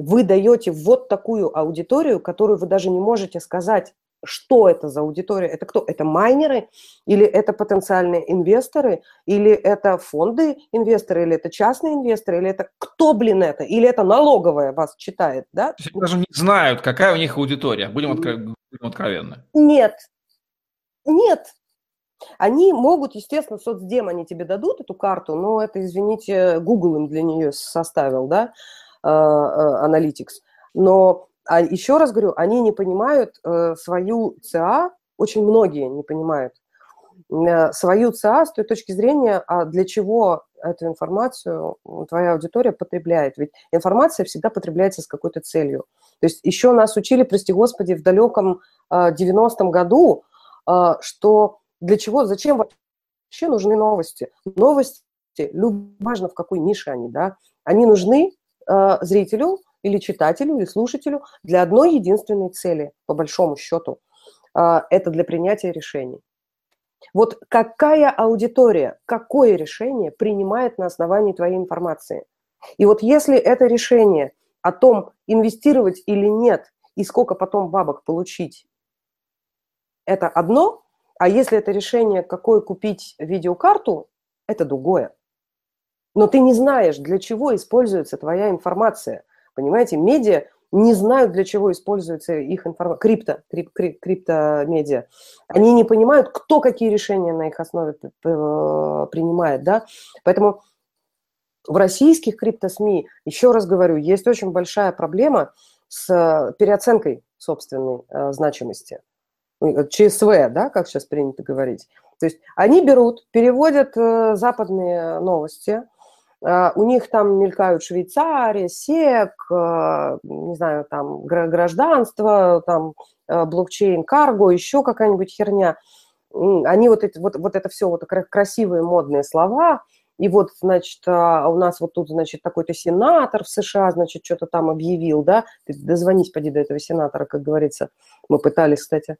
вы даете вот такую аудиторию, которую вы даже не можете сказать, что это за аудитория, это кто? Это майнеры, или это потенциальные инвесторы, или это фонды инвесторы, или это частные инвесторы, или это кто, блин, это? Или это налоговая вас читает, да? даже не знают, какая у них аудитория, будем, откро... будем откровенны. Нет, нет. Они могут, естественно, соцдем они тебе дадут эту карту, но это, извините, Google им для нее составил, да, Analytics. Но а еще раз говорю, они не понимают э, свою ЦА, очень многие не понимают свою ЦА с той точки зрения, а для чего эту информацию твоя аудитория потребляет. Ведь информация всегда потребляется с какой-то целью. То есть еще нас учили, прости господи, в далеком 90-м году, что для чего, зачем вообще нужны новости. Новости, важно в какой нише они, да, они нужны Э, зрителю или читателю, или слушателю для одной единственной цели, по большому счету. Э, это для принятия решений. Вот какая аудитория, какое решение принимает на основании твоей информации? И вот если это решение о том, инвестировать или нет, и сколько потом бабок получить, это одно, а если это решение, какой купить видеокарту, это другое но ты не знаешь, для чего используется твоя информация. Понимаете, медиа не знают, для чего используется их информация, крипто, крип, крип, криптомедиа. Они не понимают, кто какие решения на их основе принимает, да. Поэтому в российских крипто-СМИ, еще раз говорю, есть очень большая проблема с переоценкой собственной э, значимости. Э, ЧСВ, да, как сейчас принято говорить. То есть они берут, переводят э, западные новости – Э, у них там мелькают Швейцария, СЕК, э, не знаю, там гражданство, там э, блокчейн, карго, еще какая-нибудь херня. Они вот, эти, вот, вот это все вот красивые модные слова, и вот, значит, а у нас вот тут, значит, такой-то сенатор в США, значит, что-то там объявил, да, ты дозвонись, поди до этого сенатора, как говорится, мы пытались, кстати.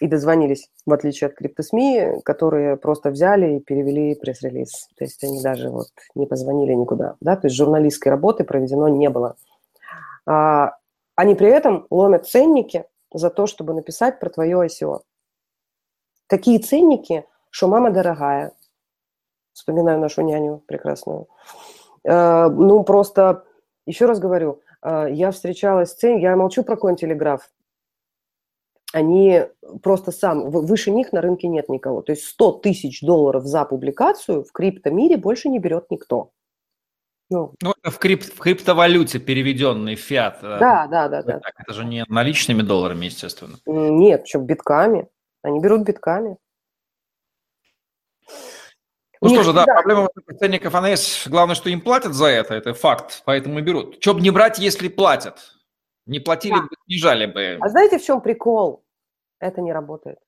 И дозвонились, в отличие от криптосми, которые просто взяли и перевели пресс-релиз. То есть они даже вот не позвонили никуда. Да? То есть журналистской работы проведено не было. А, они при этом ломят ценники за то, чтобы написать про твое ICO. Какие ценники, что мама дорогая. Вспоминаю нашу няню прекрасную. А, ну, просто, еще раз говорю, а, я встречалась с ценниками, я молчу про Контелеграф, они просто сам, выше них на рынке нет никого. То есть 100 тысяч долларов за публикацию в криптомире больше не берет никто. Ну, ну это в, крип, в криптовалюте переведенный фиат. Э, да, да, да, да. Так, это же не наличными долларами, естественно. Нет, что, битками. Они берут битками. Ну Нет, что же, да, да. проблема ценников АНС, главное, что им платят за это, это факт, поэтому и берут. Что бы не брать, если платят? Не платили да. бы, снижали бы. А знаете, в чем прикол? Это не работает.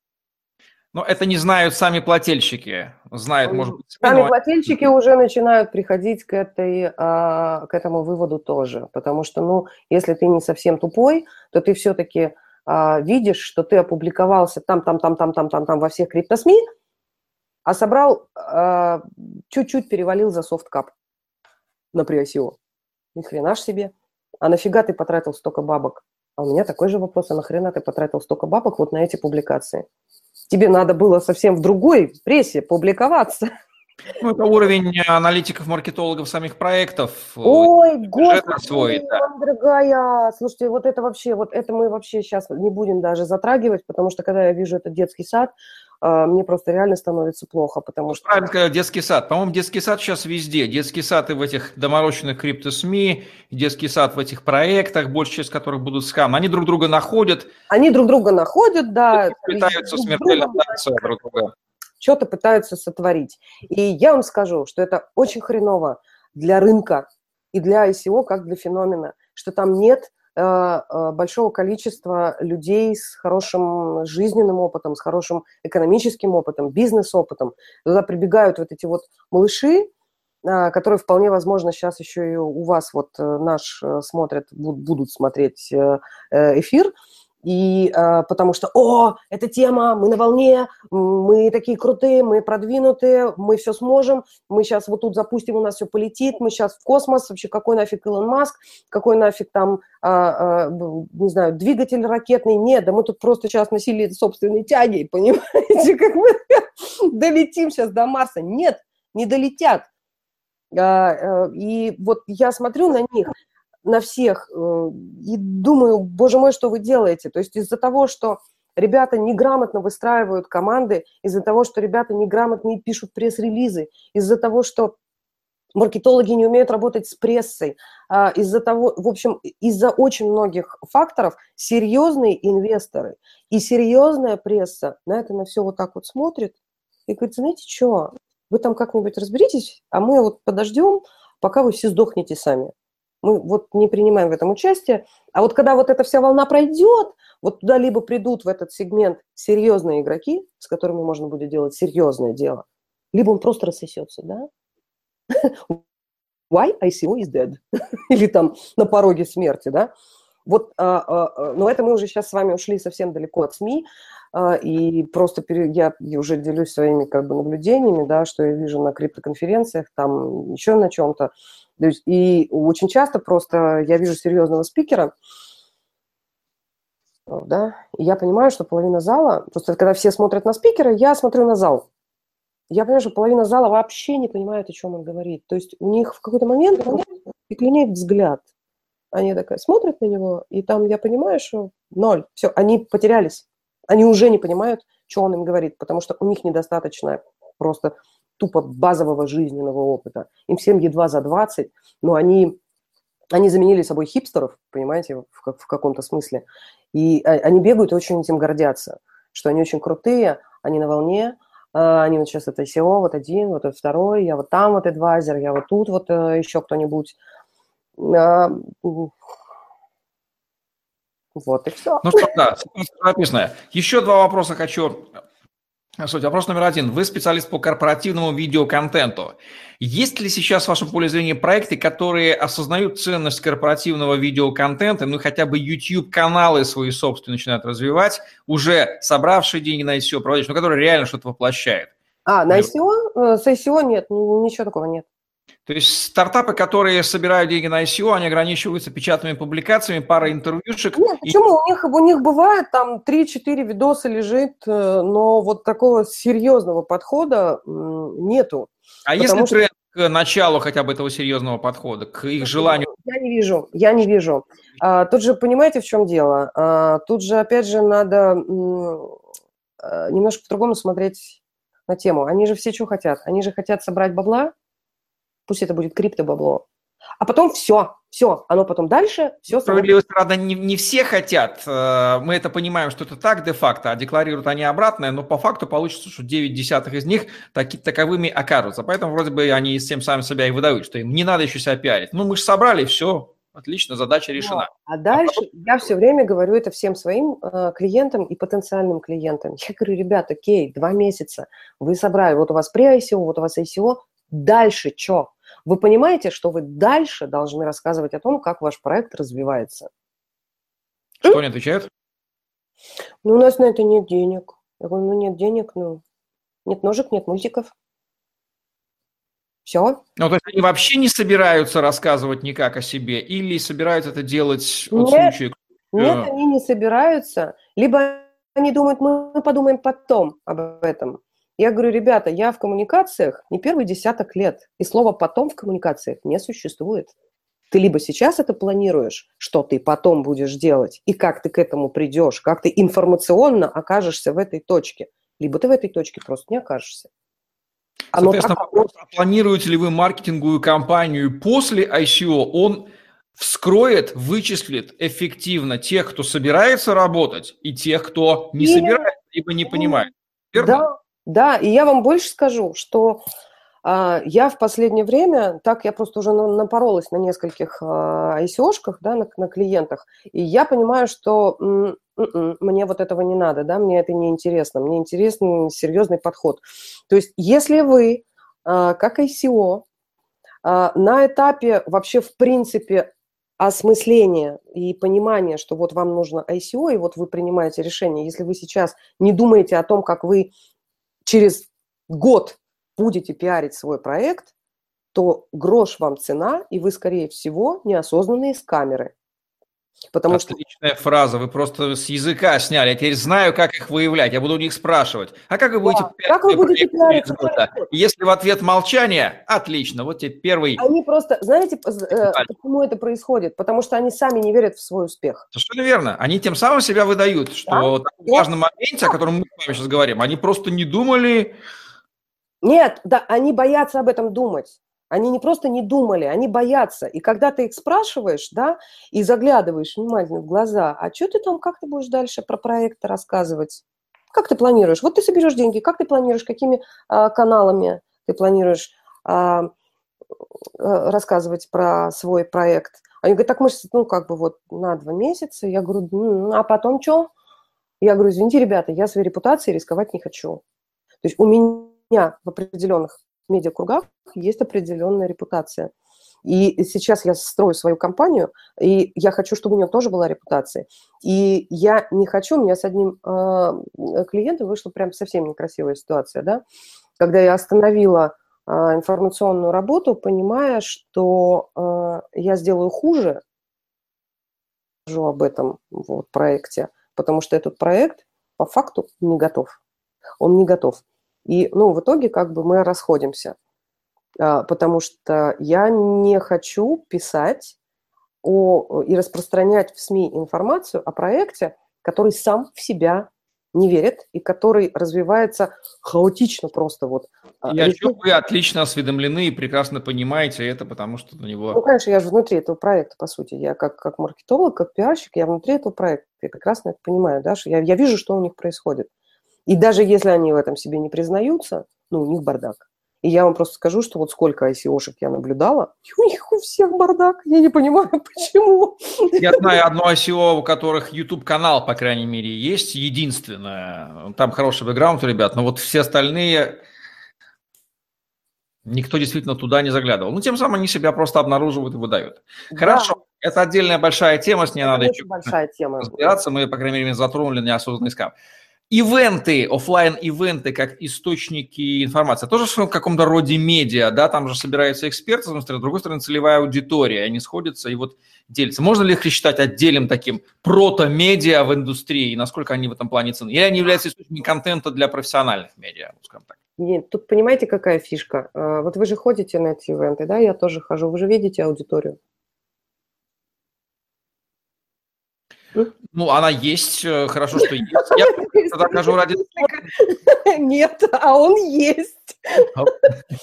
Но это не знают сами плательщики. Знают, может быть, сами но... плательщики уже начинают приходить к, этой, а, к этому выводу тоже. Потому что, ну, если ты не совсем тупой, то ты все-таки а, видишь, что ты опубликовался там, там, там, там, там, там, там во всех криптосми, а собрал, а, чуть-чуть перевалил за софткап на pre-ICO. Ни хрена ж себе а нафига ты потратил столько бабок? А у меня такой же вопрос, а нахрена ты потратил столько бабок вот на эти публикации? Тебе надо было совсем в другой прессе публиковаться. Ну, это уровень аналитиков, маркетологов самих проектов. Ой, господи, свой, да. дорогая. Слушайте, вот это вообще, вот это мы вообще сейчас не будем даже затрагивать, потому что когда я вижу этот детский сад, мне просто реально становится плохо, потому ну, что... Правильно сказал, детский сад. По-моему, детский сад сейчас везде. Детский сад и в этих доморощенных крипто-СМИ, детский сад в этих проектах, большая часть которых будут скам. Они друг друга находят. Они друг друга находят, да. Пытаются смертельно друг друга. Что-то пытаются сотворить. И я вам скажу, что это очень хреново для рынка и для ICO, как для феномена, что там нет большого количества людей с хорошим жизненным опытом, с хорошим экономическим опытом, бизнес-опытом. Туда прибегают вот эти вот малыши, э, которые вполне возможно сейчас еще и у вас вот наш смотрят, будут смотреть эфир, и э, потому что, о, эта тема, мы на волне, мы такие крутые, мы продвинутые, мы все сможем, мы сейчас вот тут запустим, у нас все полетит, мы сейчас в космос, вообще какой нафиг Илон Маск, какой нафиг там, э, э, не знаю, двигатель ракетный, нет, да мы тут просто сейчас носили собственной тяги, (laughs) понимаете, как мы (laughs) долетим сейчас до Марса. Нет, не долетят. И вот я смотрю на них, на всех э, и думаю, боже мой, что вы делаете? То есть из-за того, что ребята неграмотно выстраивают команды, из-за того, что ребята неграмотно пишут пресс-релизы, из-за того, что маркетологи не умеют работать с прессой, а, из-за того, в общем, из-за очень многих факторов серьезные инвесторы и серьезная пресса на это на все вот так вот смотрит и говорит, знаете что, вы там как-нибудь разберитесь, а мы вот подождем, пока вы все сдохнете сами мы вот не принимаем в этом участие. А вот когда вот эта вся волна пройдет, вот туда либо придут в этот сегмент серьезные игроки, с которыми можно будет делать серьезное дело, либо он просто рассосется, да? (laughs) Why ICO is dead? (laughs) Или там на пороге смерти, да? Вот, а, а, а, но это мы уже сейчас с вами ушли совсем далеко от СМИ, и просто пере, я, уже делюсь своими как бы наблюдениями, да, что я вижу на криптоконференциях, там еще на чем-то. И очень часто просто я вижу серьезного спикера, да, и я понимаю, что половина зала, просто когда все смотрят на спикера, я смотрю на зал. Я понимаю, что половина зала вообще не понимает, о чем он говорит. То есть у них в какой-то момент пеклинеет взгляд. Они такая смотрят на него, и там я понимаю, что ноль. Все, они потерялись. Они уже не понимают, что он им говорит, потому что у них недостаточно просто тупо базового жизненного опыта. Им всем едва за 20, но они, они заменили собой хипстеров, понимаете, в, в каком-то смысле. И а, они бегают и очень этим гордятся, что они очень крутые, они на волне, а, они вот сейчас это SEO, вот один, вот этот второй, я вот там вот адвайзер, я вот тут вот э, еще кто-нибудь. Вот и все. Ну что, да, написано. Еще два вопроса хочу Суть. Вопрос номер один. Вы специалист по корпоративному видеоконтенту. Есть ли сейчас в вашем поле зрения проекты, которые осознают ценность корпоративного видеоконтента, ну хотя бы YouTube-каналы свои собственные начинают развивать, уже собравшие деньги на ICO, проводящие, но которые реально что-то воплощают? А, на ICO? Э, с ICO нет, ничего такого нет. То есть стартапы, которые собирают деньги на ICO, они ограничиваются печатными публикациями, парой интервьюшек. Нет, почему? И... У, них, у них бывает там 3-4 видоса лежит, э, но вот такого серьезного подхода нету. А если что... тренд к началу хотя бы этого серьезного подхода, к их желанию? Я не вижу, я не вижу. А, тут же, понимаете, в чем дело? А, тут же, опять же, надо а, немножко по-другому смотреть на тему. Они же все что хотят? Они же хотят собрать бабла, пусть это будет криптобабло. А потом все, все, оно потом дальше, все... Справедливости, правда, не, не все хотят. Э, мы это понимаем, что это так де-факто, а декларируют они обратное, но по факту получится, что 9 десятых из них таки, таковыми окажутся. Поэтому вроде бы они всем сами себя и выдают, что им не надо еще себя пиарить. Ну, мы же собрали, все, отлично, задача решена. А дальше а потом... я все время говорю это всем своим э, клиентам и потенциальным клиентам. Я говорю, ребята, окей, два месяца, вы собрали, вот у вас pre-ICO, вот у вас ICO, дальше что? Вы понимаете, что вы дальше должны рассказывать о том, как ваш проект развивается. Что они отвечают? Ну, у нас на это нет денег. Я говорю, ну, нет денег, ну, нет ножек, нет мультиков. Все. Ну, то есть они вообще не собираются рассказывать никак о себе или собираются это делать от нет, случая? Нет, они не собираются. Либо они думают, мы подумаем потом об этом. Я говорю, ребята, я в коммуникациях не первый десяток лет, и слова «потом» в коммуникациях не существует. Ты либо сейчас это планируешь, что ты потом будешь делать, и как ты к этому придешь, как ты информационно окажешься в этой точке, либо ты в этой точке просто не окажешься. Оно Соответственно, так... вопрос, а планируете ли вы маркетинговую кампанию после ICO, он вскроет, вычислит эффективно тех, кто собирается работать, и тех, кто не Именно. собирается, либо не понимает. Верно? Да, да, и я вам больше скажу, что а, я в последнее время, так я просто уже напоролась на нескольких а, ICO-шках, да, на, на клиентах, и я понимаю, что м- м- мне вот этого не надо, да, мне это не интересно, мне интересен серьезный подход. То есть если вы, а, как ICO, а, на этапе вообще в принципе осмысления и понимания, что вот вам нужно ICO, и вот вы принимаете решение, если вы сейчас не думаете о том, как вы через год будете пиарить свой проект, то грош вам цена, и вы, скорее всего, неосознанные с камеры. Потому Отличная что... фраза, вы просто с языка сняли. Я теперь знаю, как их выявлять. Я буду у них спрашивать. А как вы будете да. как вы будете пиарить Если в ответ молчание, отлично. Вот тебе первый... Они просто, знаете, э, почему это происходит? Потому что они сами не верят в свой успех. Совершенно верно. Они тем самым себя выдают, что да? вот в важном моменте, о котором мы с вами сейчас говорим, они просто не думали... Нет, да, они боятся об этом думать. Они не просто не думали, они боятся. И когда ты их спрашиваешь, да, и заглядываешь внимательно в глаза, а что ты там, как ты будешь дальше про проекты рассказывать? Как ты планируешь? Вот ты соберешь деньги, как ты планируешь, какими а, каналами ты планируешь а, а, рассказывать про свой проект? Они говорят, так мы, ну, как бы вот на два месяца. Я говорю, а потом что? Я говорю, извините, ребята, я своей репутацией рисковать не хочу. То есть у меня в определенных медиакругах есть определенная репутация. И сейчас я строю свою компанию, и я хочу, чтобы у нее тоже была репутация. И я не хочу, у меня с одним э, клиентом вышла прям совсем некрасивая ситуация, да, когда я остановила э, информационную работу, понимая, что э, я сделаю хуже, скажу об этом вот, проекте, потому что этот проект по факту не готов. Он не готов. И, ну, в итоге как бы мы расходимся, а, потому что я не хочу писать о, и распространять в СМИ информацию о проекте, который сам в себя не верит и который развивается хаотично просто вот. Я чувствую, вы отлично осведомлены и прекрасно понимаете это, потому что на него... Ну, конечно, я же внутри этого проекта, по сути. Я как, как маркетолог, как пиарщик, я внутри этого проекта. Я прекрасно это понимаю, да, что я, я вижу, что у них происходит. И даже если они в этом себе не признаются, ну, у них бардак. И я вам просто скажу, что вот сколько ICO-шек я наблюдала, у них у всех бардак. Я не понимаю, (laughs) почему. Я знаю одно ICO, у которых YouTube-канал, по крайней мере, есть, единственное. Там хороший бэкграунд ребят, но вот все остальные Никто действительно туда не заглядывал. Ну, тем самым они себя просто обнаруживают и выдают. Да. Хорошо, это отдельная большая тема, с ней это надо еще большая тема. разбираться. Мы, по крайней мере, затронули неосознанный скам. Ивенты, офлайн ивенты как источники информации, тоже в каком-то роде медиа, да, там же собираются эксперты, с другой стороны, целевая аудитория, они сходятся и вот делятся. Можно ли их считать отдельным таким прото-медиа в индустрии, и насколько они в этом плане ценны? Или они являются источником контента для профессиональных медиа, скажем так? Нет, тут понимаете, какая фишка? А, вот вы же ходите на эти ивенты, да, я тоже хожу, вы же видите аудиторию. Ну, она есть, э, хорошо, что есть. Я тогда хожу ради... Нет, а он есть.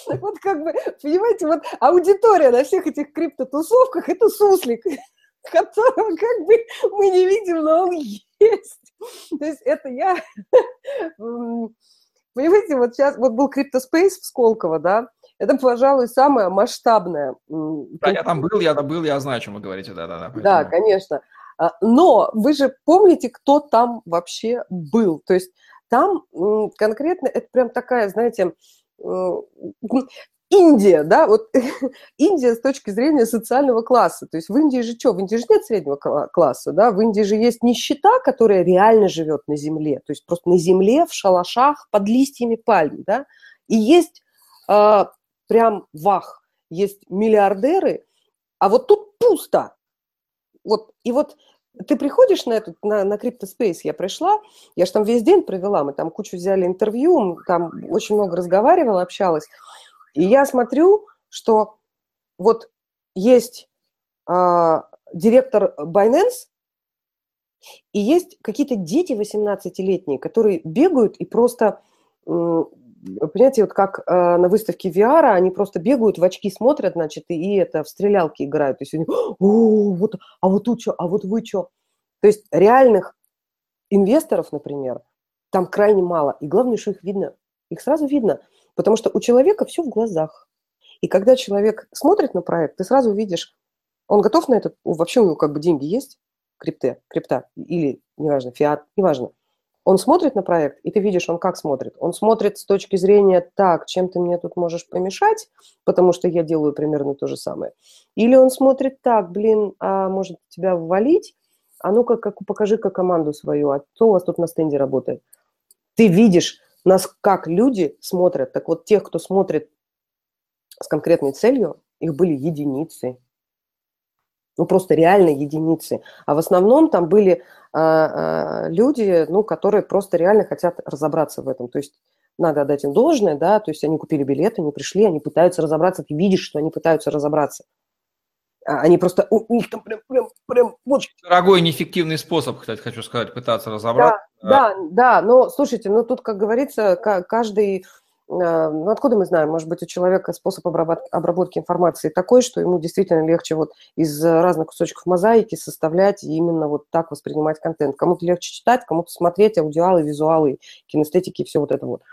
Вот как бы, понимаете, вот аудитория на всех этих криптотусовках – это суслик, (laughs) которого как бы мы не видим, но он есть. То есть это я... (laughs) Понимаете, вот сейчас, вот был CryptoSpace в Сколково, да, это, пожалуй, самое масштабное. Да, я там был, я там был, я знаю, о чем вы говорите, да-да-да. Да, конечно. А, но вы же помните, кто там вообще был. То есть там конкретно это прям такая, знаете, Индия, да, вот (laughs) Индия с точки зрения социального класса. То есть в Индии же что? В Индии же нет среднего класса, да, в Индии же есть нищета, которая реально живет на земле, то есть просто на земле, в шалашах, под листьями пальм, да, и есть э, прям вах, есть миллиардеры, а вот тут пусто. Вот, и вот ты приходишь на этот, на, на CryptoSpace, я пришла, я же там весь день провела, мы там кучу взяли интервью, там очень много разговаривала, общалась, и я смотрю, что вот есть э, директор Binance, и есть какие-то дети 18-летние, которые бегают и просто, понимаете, вот как э, на выставке VR, они просто бегают, в очки смотрят, значит, и, и это в стрелялки играют. То есть они, о, вот, а вот тут что, а вот вы что? То есть реальных инвесторов, например, там крайне мало. И главное, что их видно. Их сразу видно. Потому что у человека все в глазах. И когда человек смотрит на проект, ты сразу видишь, он готов на это, вообще у него как бы деньги есть, крипте, крипта, или, неважно, фиат, неважно. Он смотрит на проект, и ты видишь, он как смотрит. Он смотрит с точки зрения, так, чем ты мне тут можешь помешать, потому что я делаю примерно то же самое. Или он смотрит так, блин, а может тебя ввалить, а ну-ка как, покажи-ка команду свою, а кто у вас тут на стенде работает. Ты видишь, нас как люди смотрят. Так вот, тех, кто смотрит с конкретной целью, их были единицы. Ну, просто реально единицы. А в основном там были э, э, люди, ну, которые просто реально хотят разобраться в этом. То есть надо отдать им должное, да, то есть они купили билеты, они пришли, они пытаются разобраться, ты видишь, что они пытаются разобраться. А они просто, у них там прям, прям, прям очень... Дорогой, неэффективный способ, кстати, хочу сказать, пытаться разобраться. Да, да, да, но, слушайте, ну тут, как говорится, каждый, ну откуда мы знаем, может быть, у человека способ обработки информации такой, что ему действительно легче вот из разных кусочков мозаики составлять и именно вот так воспринимать контент. Кому-то легче читать, кому-то смотреть аудиалы, визуалы, кинестетики и все вот это вот.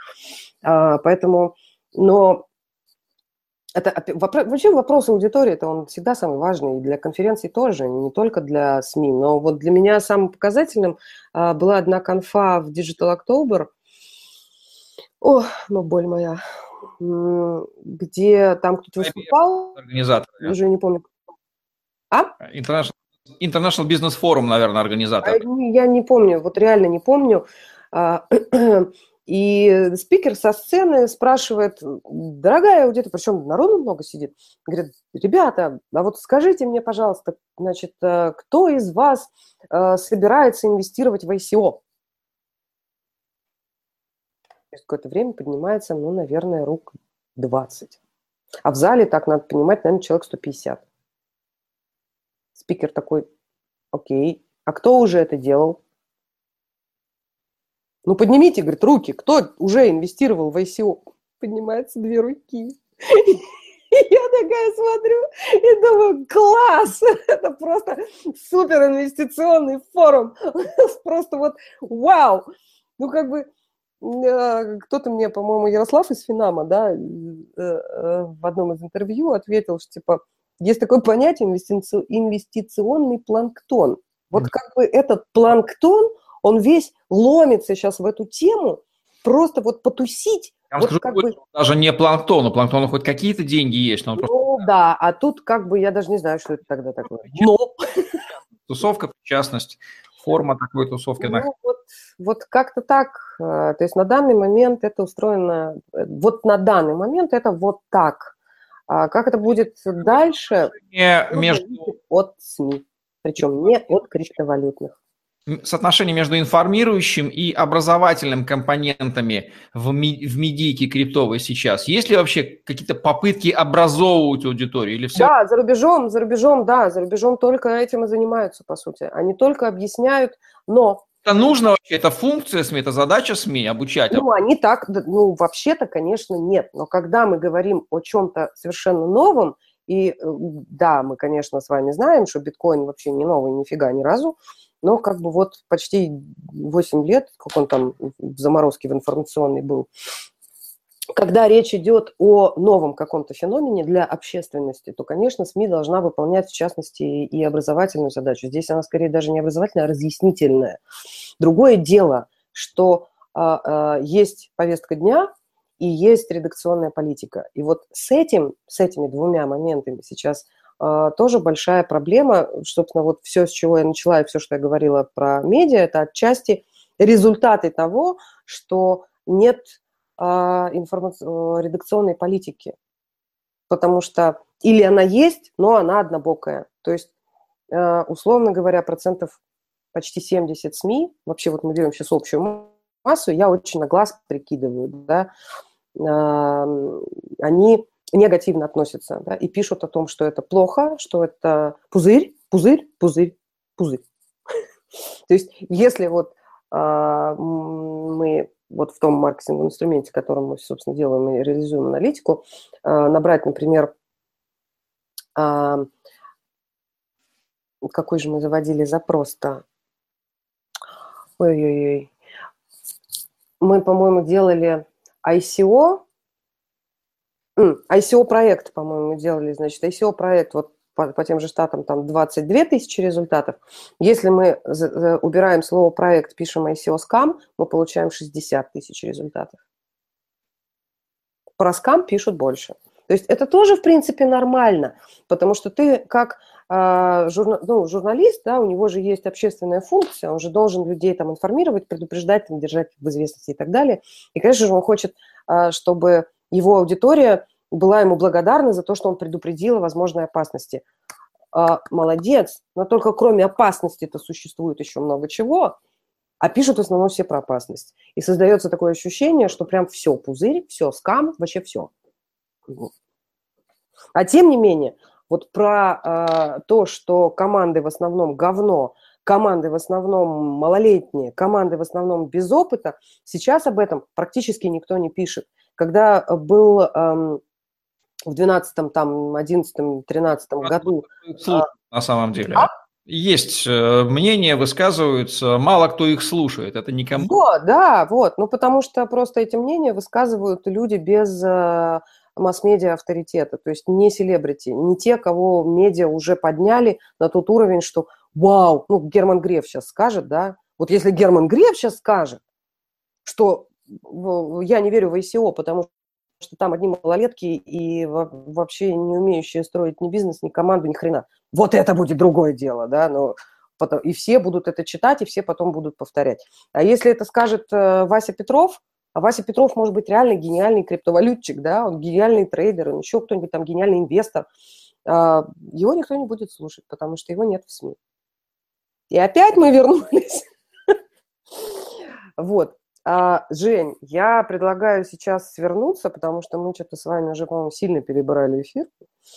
А, поэтому, но это вообще вопрос аудитории, это он всегда самый важный, и для конференций тоже, не только для СМИ. Но вот для меня самым показательным а, была одна конфа в Digital October, о, ну боль моя, где там кто-то выступал. Организатор. Я уже не помню. А? International, International Business Forum, наверное, организатор. А, я не помню, вот реально не помню. А, (clears throat) И спикер со сцены спрашивает, дорогая аудитория, причем народу много сидит, говорит, ребята, а вот скажите мне, пожалуйста, значит, э, кто из вас э, собирается инвестировать в ICO? Через какое-то время поднимается, ну, наверное, рук 20. А в зале, так надо понимать, наверное, человек 150. Спикер такой, окей, а кто уже это делал? Ну, поднимите, говорит, руки. Кто уже инвестировал в ICO? Поднимаются две руки. (laughs) Я такая смотрю и думаю, класс! (laughs) Это просто супер инвестиционный форум. (laughs) Просто вот вау! Ну, как бы, кто-то мне, по-моему, Ярослав из Финама, да, в одном из интервью ответил, что, типа, есть такое понятие инвестиционный планктон. Вот как бы этот планктон, он весь ломится сейчас в эту тему, просто вот потусить. Я вот скажу, как бы... даже не планктон, у планктона хоть какие-то деньги есть, но он ну, просто... да, а тут как бы я даже не знаю, что это тогда такое. Но... Тусовка, частность, форма такой тусовки. Ну, вот, вот как-то так. Э, то есть на данный момент это устроено, э, вот на данный момент это вот так. А как это будет дальше? Не между... От СМИ, причем не от криптовалютных соотношение между информирующим и образовательным компонентами в, ми, в медийке криптовой сейчас? Есть ли вообще какие-то попытки образовывать аудиторию? Или все... Да, за рубежом, за рубежом, да, за рубежом только этим и занимаются, по сути. Они только объясняют, но... Это нужно вообще, это функция СМИ, это задача СМИ обучать? Ну, они так, ну, вообще-то, конечно, нет. Но когда мы говорим о чем-то совершенно новом, и э, да, мы, конечно, с вами знаем, что биткоин вообще не новый нифига ни разу, но как бы вот почти 8 лет, как он там в заморозке в информационной был, когда речь идет о новом каком-то феномене для общественности, то, конечно, СМИ должна выполнять, в частности, и образовательную задачу. Здесь она скорее даже не образовательная, а разъяснительная. Другое дело, что а, а, есть повестка дня и есть редакционная политика. И вот с этим, с этими двумя моментами сейчас тоже большая проблема. Собственно, вот все, с чего я начала, и все, что я говорила про медиа, это отчасти результаты того, что нет а, информационной редакционной политики. Потому что или она есть, но она однобокая. То есть, а, условно говоря, процентов почти 70 СМИ, вообще вот мы берем сейчас общую массу, я очень на глаз прикидываю, да, они негативно относятся да, и пишут о том, что это плохо, что это пузырь, пузырь, пузырь, пузырь. (laughs) То есть если вот а, мы вот в том маркетинговом инструменте, которым мы, собственно, делаем и реализуем аналитику, а, набрать, например, а, какой же мы заводили запрос-то? Ой-ой-ой. Мы, по-моему, делали ICO, ICO-проект, по-моему, делали, значит, ICO-проект вот по, по тем же штатам там 22 тысячи результатов. Если мы убираем слово проект, пишем ICO скам, мы получаем 60 тысяч результатов. Про скам пишут больше. То есть это тоже, в принципе, нормально, потому что ты как э, журна, ну, журналист, да, у него же есть общественная функция, он же должен людей там информировать, предупреждать, там, держать в известности и так далее. И, конечно же, он хочет, э, чтобы его аудитория была ему благодарна за то, что он предупредил о возможной опасности. А, молодец, но только кроме опасности-то существует еще много чего, а пишут в основном все про опасность. И создается такое ощущение, что прям все, пузырь, все, скам, вообще все. А тем не менее, вот про э, то, что команды в основном говно, команды в основном малолетние, команды в основном без опыта, сейчас об этом практически никто не пишет. Когда был эм, в 12 там, 11 13 году... А, на самом деле. А? Есть э, мнения, высказываются, мало кто их слушает, это никому... Вот, да, вот, ну потому что просто эти мнения высказывают люди без э, масс-медиа авторитета, то есть не селебрити, не те, кого медиа уже подняли на тот уровень, что вау, ну Герман Греф сейчас скажет, да, вот если Герман Греф сейчас скажет, что я не верю в ICO, потому что там одни малолетки и вообще не умеющие строить ни бизнес, ни команду, ни хрена. Вот это будет другое дело, да, но потом, и все будут это читать, и все потом будут повторять. А если это скажет э, Вася Петров, а Вася Петров может быть реально гениальный криптовалютчик, да, он гениальный трейдер, он еще кто-нибудь там гениальный инвестор, а, его никто не будет слушать, потому что его нет в СМИ. И опять мы вернулись. (laughs) Вот. А, Жень, я предлагаю сейчас свернуться, потому что мы что-то с вами уже, по-моему, сильно перебрали эфир.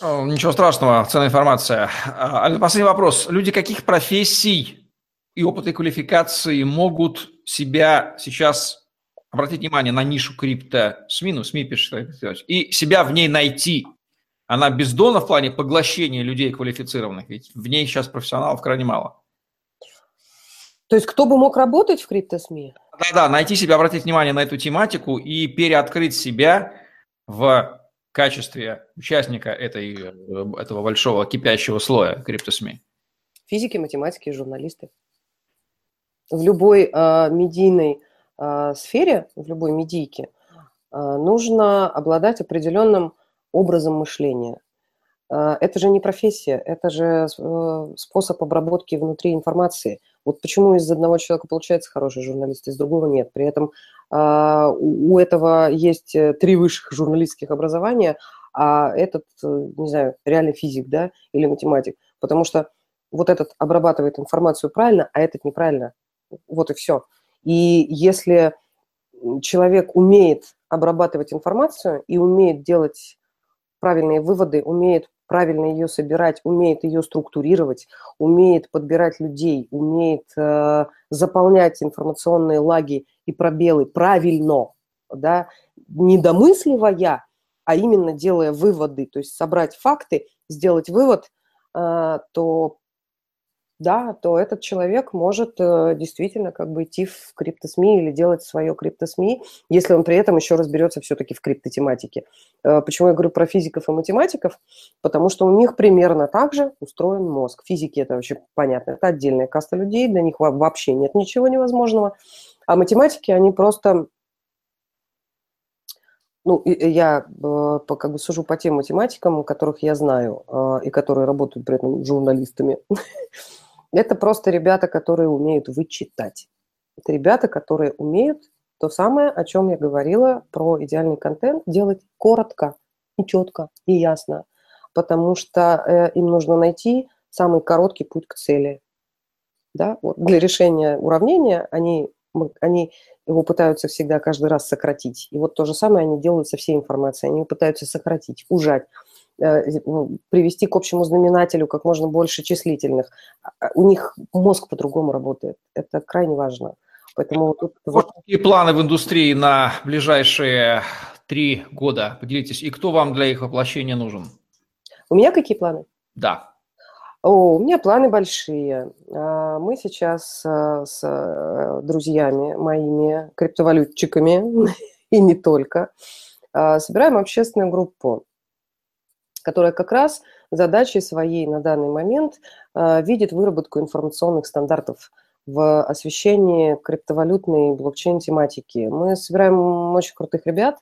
Ничего страшного, ценная информация. А, последний вопрос. Люди каких профессий и опыта и квалификации могут себя сейчас обратить внимание на нишу крипто СМИ, ну, СМИ пишет, и себя в ней найти? Она бездонна в плане поглощения людей квалифицированных, ведь в ней сейчас профессионалов крайне мало. То есть кто бы мог работать в крипто-СМИ? Да-да, найти себя, обратить внимание на эту тематику и переоткрыть себя в качестве участника этой, э, этого большого кипящего слоя криптосми? Физики, математики, журналисты. В любой э, медийной э, сфере, в любой медийке э, нужно обладать определенным образом мышления. Э, это же не профессия, это же э, способ обработки внутри информации. Вот почему из одного человека получается хороший журналист, из другого нет. При этом а, у этого есть э, три высших журналистских образования, а этот, не знаю, реальный физик, да, или математик. Потому что вот этот обрабатывает информацию правильно, а этот неправильно. Вот и все. И если человек умеет обрабатывать информацию и умеет делать правильные выводы, умеет правильно ее собирать, умеет ее структурировать, умеет подбирать людей, умеет э, заполнять информационные лаги и пробелы правильно, да, не домысливая, а именно делая выводы, то есть собрать факты, сделать вывод, э, то да, то этот человек может э, действительно как бы идти в криптосми или делать свое криптосми, если он при этом еще разберется все-таки в криптотематике. Э, почему я говорю про физиков и математиков? Потому что у них примерно так же устроен мозг. Физики это вообще понятно, это отдельная каста людей, для них вообще нет ничего невозможного. А математики, они просто ну, я э, как бы сужу по тем математикам, которых я знаю, и которые работают при этом журналистами. (laughs) Это просто ребята, которые умеют вычитать. Это ребята, которые умеют то самое, о чем я говорила про идеальный контент, делать коротко и четко и ясно, потому что э, им нужно найти самый короткий путь к цели. Да? Вот для решения уравнения они, они его пытаются всегда каждый раз сократить. И вот то же самое они делают со всей информацией. Они пытаются сократить, ужать, привести к общему знаменателю как можно больше числительных. А, у них мозг по-другому работает. Это крайне важно. Поэтому тут... Вот какие планы в индустрии на ближайшие три года? Поделитесь. И кто вам для их воплощения нужен? У меня какие планы? Да. О, у меня планы большие. А, мы сейчас э, с э, друзьями моими, криптовалютчиками, (laughs) и не только, собираем общественную группу которая как раз задачей своей на данный момент э, видит выработку информационных стандартов в освещении криптовалютной блокчейн-тематики. Мы собираем очень крутых ребят,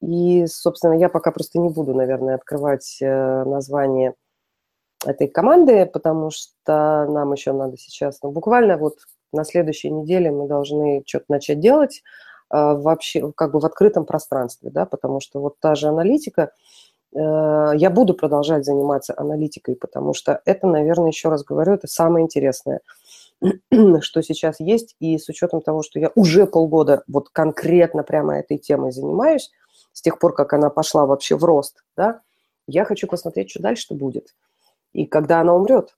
и, собственно, я пока просто не буду, наверное, открывать э, название этой команды, потому что нам еще надо сейчас, ну, буквально вот на следующей неделе мы должны что-то начать делать э, вообще как бы в открытом пространстве, да, потому что вот та же аналитика – я буду продолжать заниматься аналитикой, потому что это, наверное, еще раз говорю, это самое интересное, (clears throat) что сейчас есть. И с учетом того, что я уже полгода вот конкретно прямо этой темой занимаюсь, с тех пор, как она пошла вообще в рост, да, я хочу посмотреть, что дальше будет. И когда она умрет.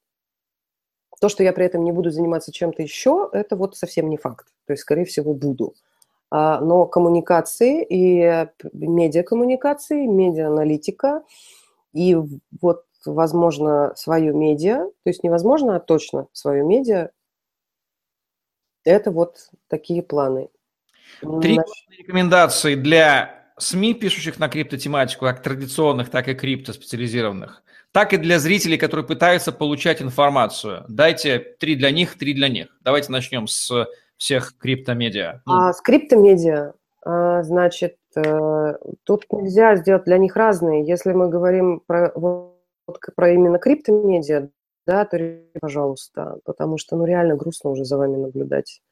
То, что я при этом не буду заниматься чем-то еще, это вот совсем не факт. То есть, скорее всего, буду. А, но коммуникации и медиакоммуникации, медиааналитика и вот, возможно, свое медиа, то есть невозможно, а точно свое медиа, это вот такие планы. Три рекомендации для СМИ, пишущих на криптотематику, как традиционных, так и криптоспециализированных, так и для зрителей, которые пытаются получать информацию. Дайте три для них, три для них. Давайте начнем с всех криптомедиа? Ну. А, с криптомедиа, а, значит, э, тут нельзя сделать для них разные. Если мы говорим про, вот, про именно криптомедиа, да, то, пожалуйста, потому что, ну, реально грустно уже за вами наблюдать.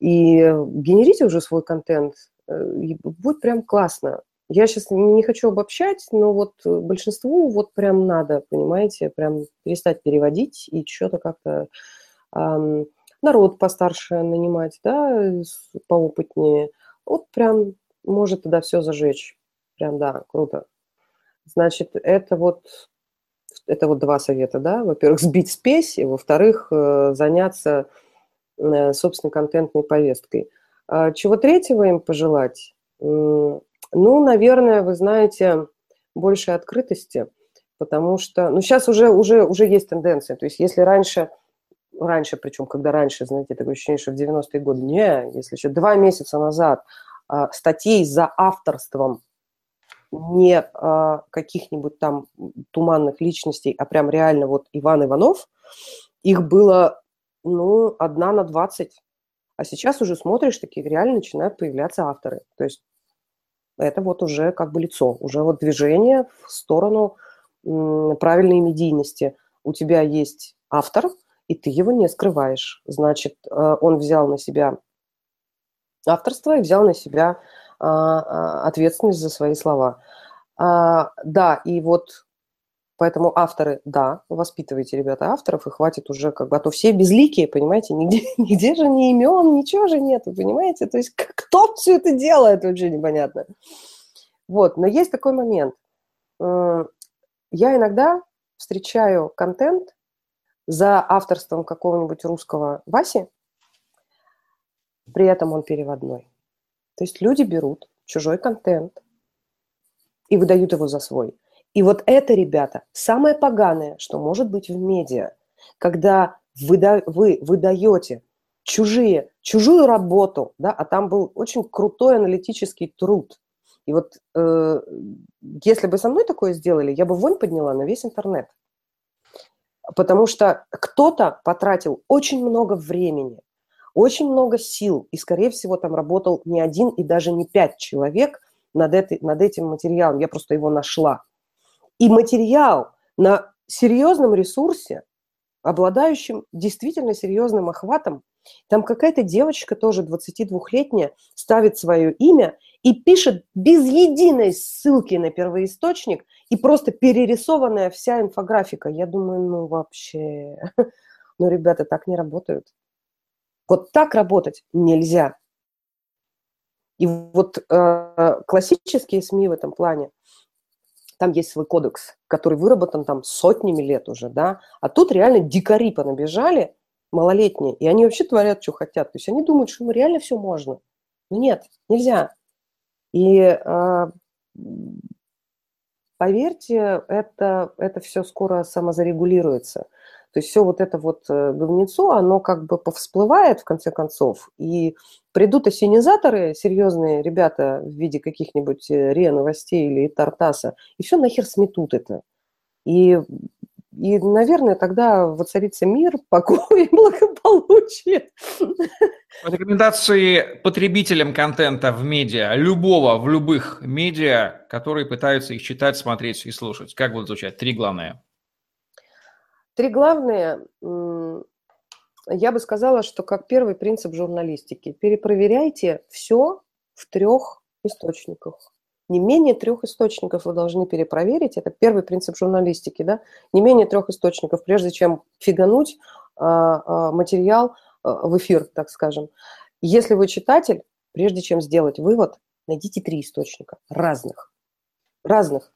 И генерите уже свой контент, э, будет прям классно. Я сейчас не хочу обобщать, но вот большинству вот прям надо, понимаете, прям перестать переводить и что-то как-то эм, народ постарше нанимать, да, поопытнее. Вот прям может тогда все зажечь. Прям, да, круто. Значит, это вот, это вот два совета, да. Во-первых, (laughs) сбить спесь, и во-вторых, э, заняться э, собственной контентной повесткой. А чего третьего им пожелать? Ну, наверное, вы знаете, больше открытости, потому что, ну, сейчас уже, уже, уже есть тенденция. То есть, если раньше раньше, причем когда раньше, знаете, такое ощущение, что в 90-е годы, не, если еще два месяца назад э, статей за авторством не э, каких-нибудь там туманных личностей, а прям реально вот Иван Иванов, их было, ну, одна на двадцать. А сейчас уже смотришь, такие реально начинают появляться авторы. То есть это вот уже как бы лицо, уже вот движение в сторону правильной медийности. У тебя есть автор, и ты его не скрываешь. Значит, э, он взял на себя авторство и взял на себя а, а, ответственность за свои слова. А, да, и вот Поэтому авторы, да, воспитывайте, ребята, авторов, и хватит уже как бы, а то все безликие, понимаете, нигде, (laughs) нигде же ни имен, ничего же нету, понимаете? То есть кто все это делает, вообще непонятно. Вот, но есть такой момент. Я иногда встречаю контент за авторством какого-нибудь русского Васи, при этом он переводной. То есть люди берут чужой контент и выдают его за свой. И вот это, ребята, самое поганое, что может быть в медиа, когда вы, вы выдаете чужие, чужую работу, да, а там был очень крутой аналитический труд. И вот э, если бы со мной такое сделали, я бы вонь подняла на весь интернет. Потому что кто-то потратил очень много времени, очень много сил, и, скорее всего, там работал не один и даже не пять человек над, этой, над этим материалом. Я просто его нашла. И материал на серьезном ресурсе, обладающим действительно серьезным охватом, там какая-то девочка тоже 22-летняя ставит свое имя и пишет без единой ссылки на первоисточник и просто перерисованная вся инфографика. Я думаю, ну вообще, (laughs) ну ребята так не работают. Вот так работать нельзя. И вот э, классические СМИ в этом плане – там есть свой кодекс, который выработан там сотнями лет уже, да, а тут реально дикари понабежали, малолетние, и они вообще творят, что хотят. То есть они думают, что ну, реально все можно. Но нет, нельзя. И э, поверьте, это, это все скоро самозарегулируется. То есть все вот это вот э, говнецо, оно как бы повсплывает в конце концов, и придут осенизаторы, серьезные ребята в виде каких-нибудь э, РИА новостей или Тартаса, и все нахер сметут это. И, и, наверное, тогда воцарится мир, (laughs) покой и благополучие. Рекомендации потребителям контента в медиа, любого, в любых медиа, которые пытаются их читать, смотреть и слушать. Как будут звучать? Три главные. Три главные, я бы сказала, что как первый принцип журналистики, перепроверяйте все в трех источниках. Не менее трех источников вы должны перепроверить. Это первый принцип журналистики, да? Не менее трех источников, прежде чем фигануть а, а, материал а, в эфир, так скажем. Если вы читатель, прежде чем сделать вывод, найдите три источника разных. Разных.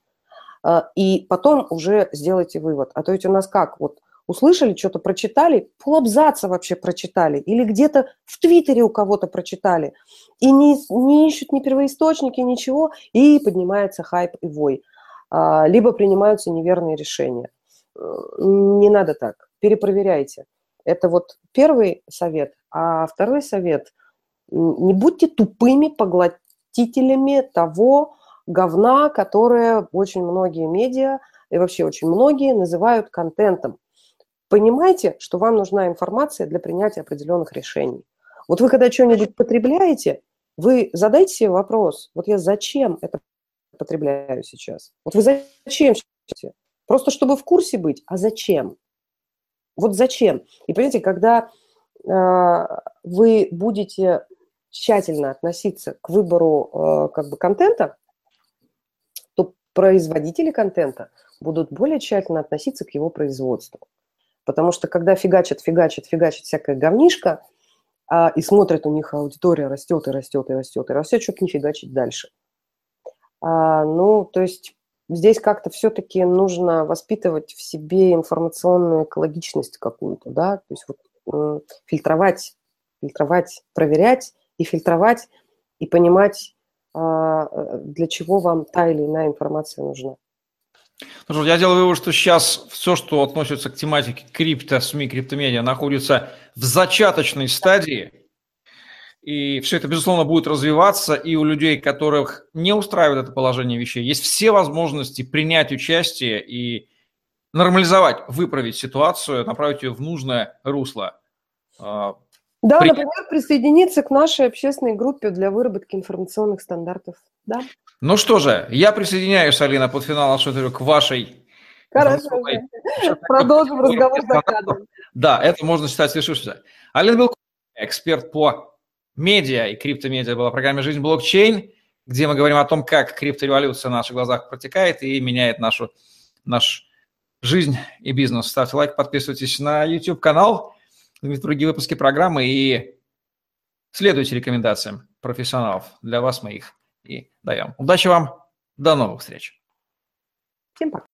И потом уже сделайте вывод. А то ведь у нас как, вот услышали, что-то прочитали, полабзаца вообще прочитали, или где-то в Твиттере у кого-то прочитали, и не, не ищут ни первоисточники, ничего, и поднимается хайп и вой. А, либо принимаются неверные решения. Не надо так, перепроверяйте. Это вот первый совет. А второй совет – не будьте тупыми поглотителями того, говна, которое очень многие медиа и вообще очень многие называют контентом. Понимаете, что вам нужна информация для принятия определенных решений. Вот вы когда что-нибудь потребляете, вы задайте себе вопрос, вот я зачем это потребляю сейчас? Вот вы зачем? Просто чтобы в курсе быть, а зачем? Вот зачем? И понимаете, когда э, вы будете тщательно относиться к выбору э, как бы контента, производители контента будут более тщательно относиться к его производству. Потому что когда фигачат, фигачат, фигачат всякая говнишка, а, и смотрят, у них аудитория растет и растет и растет и растет, чтобы не фигачить дальше. А, ну, то есть здесь как-то все-таки нужно воспитывать в себе информационную экологичность какую-то, да, то есть вот, фильтровать, фильтровать, проверять и фильтровать, и понимать, а, э, для чего вам та или иная информация нужна. Ну, я делаю вывод, что сейчас все, что относится к тематике крипто, СМИ, криптомедиа, находится в зачаточной стадии. И все это, безусловно, будет развиваться. И у людей, которых не устраивает это положение вещей, есть все возможности принять участие и нормализовать, выправить ситуацию, направить ее в нужное русло. А, да, При... например, присоединиться к нашей общественной группе для выработки информационных стандартов. Да. Ну что же, я присоединяюсь, Алина, под финал нашего к вашей... Хорошо, продолжим разговор за кадром. Да, это можно считать свершившимся. Алина Белкова, эксперт по медиа и криптомедиа была в программе «Жизнь блокчейн», где мы говорим о том, как криптореволюция на наших глазах протекает и меняет нашу, нашу жизнь и бизнес. Ставьте лайк, подписывайтесь на YouTube-канал, другие выпуски программы и следуйте рекомендациям профессионалов. Для вас мы их и даем. Удачи вам, до новых встреч. Всем пока.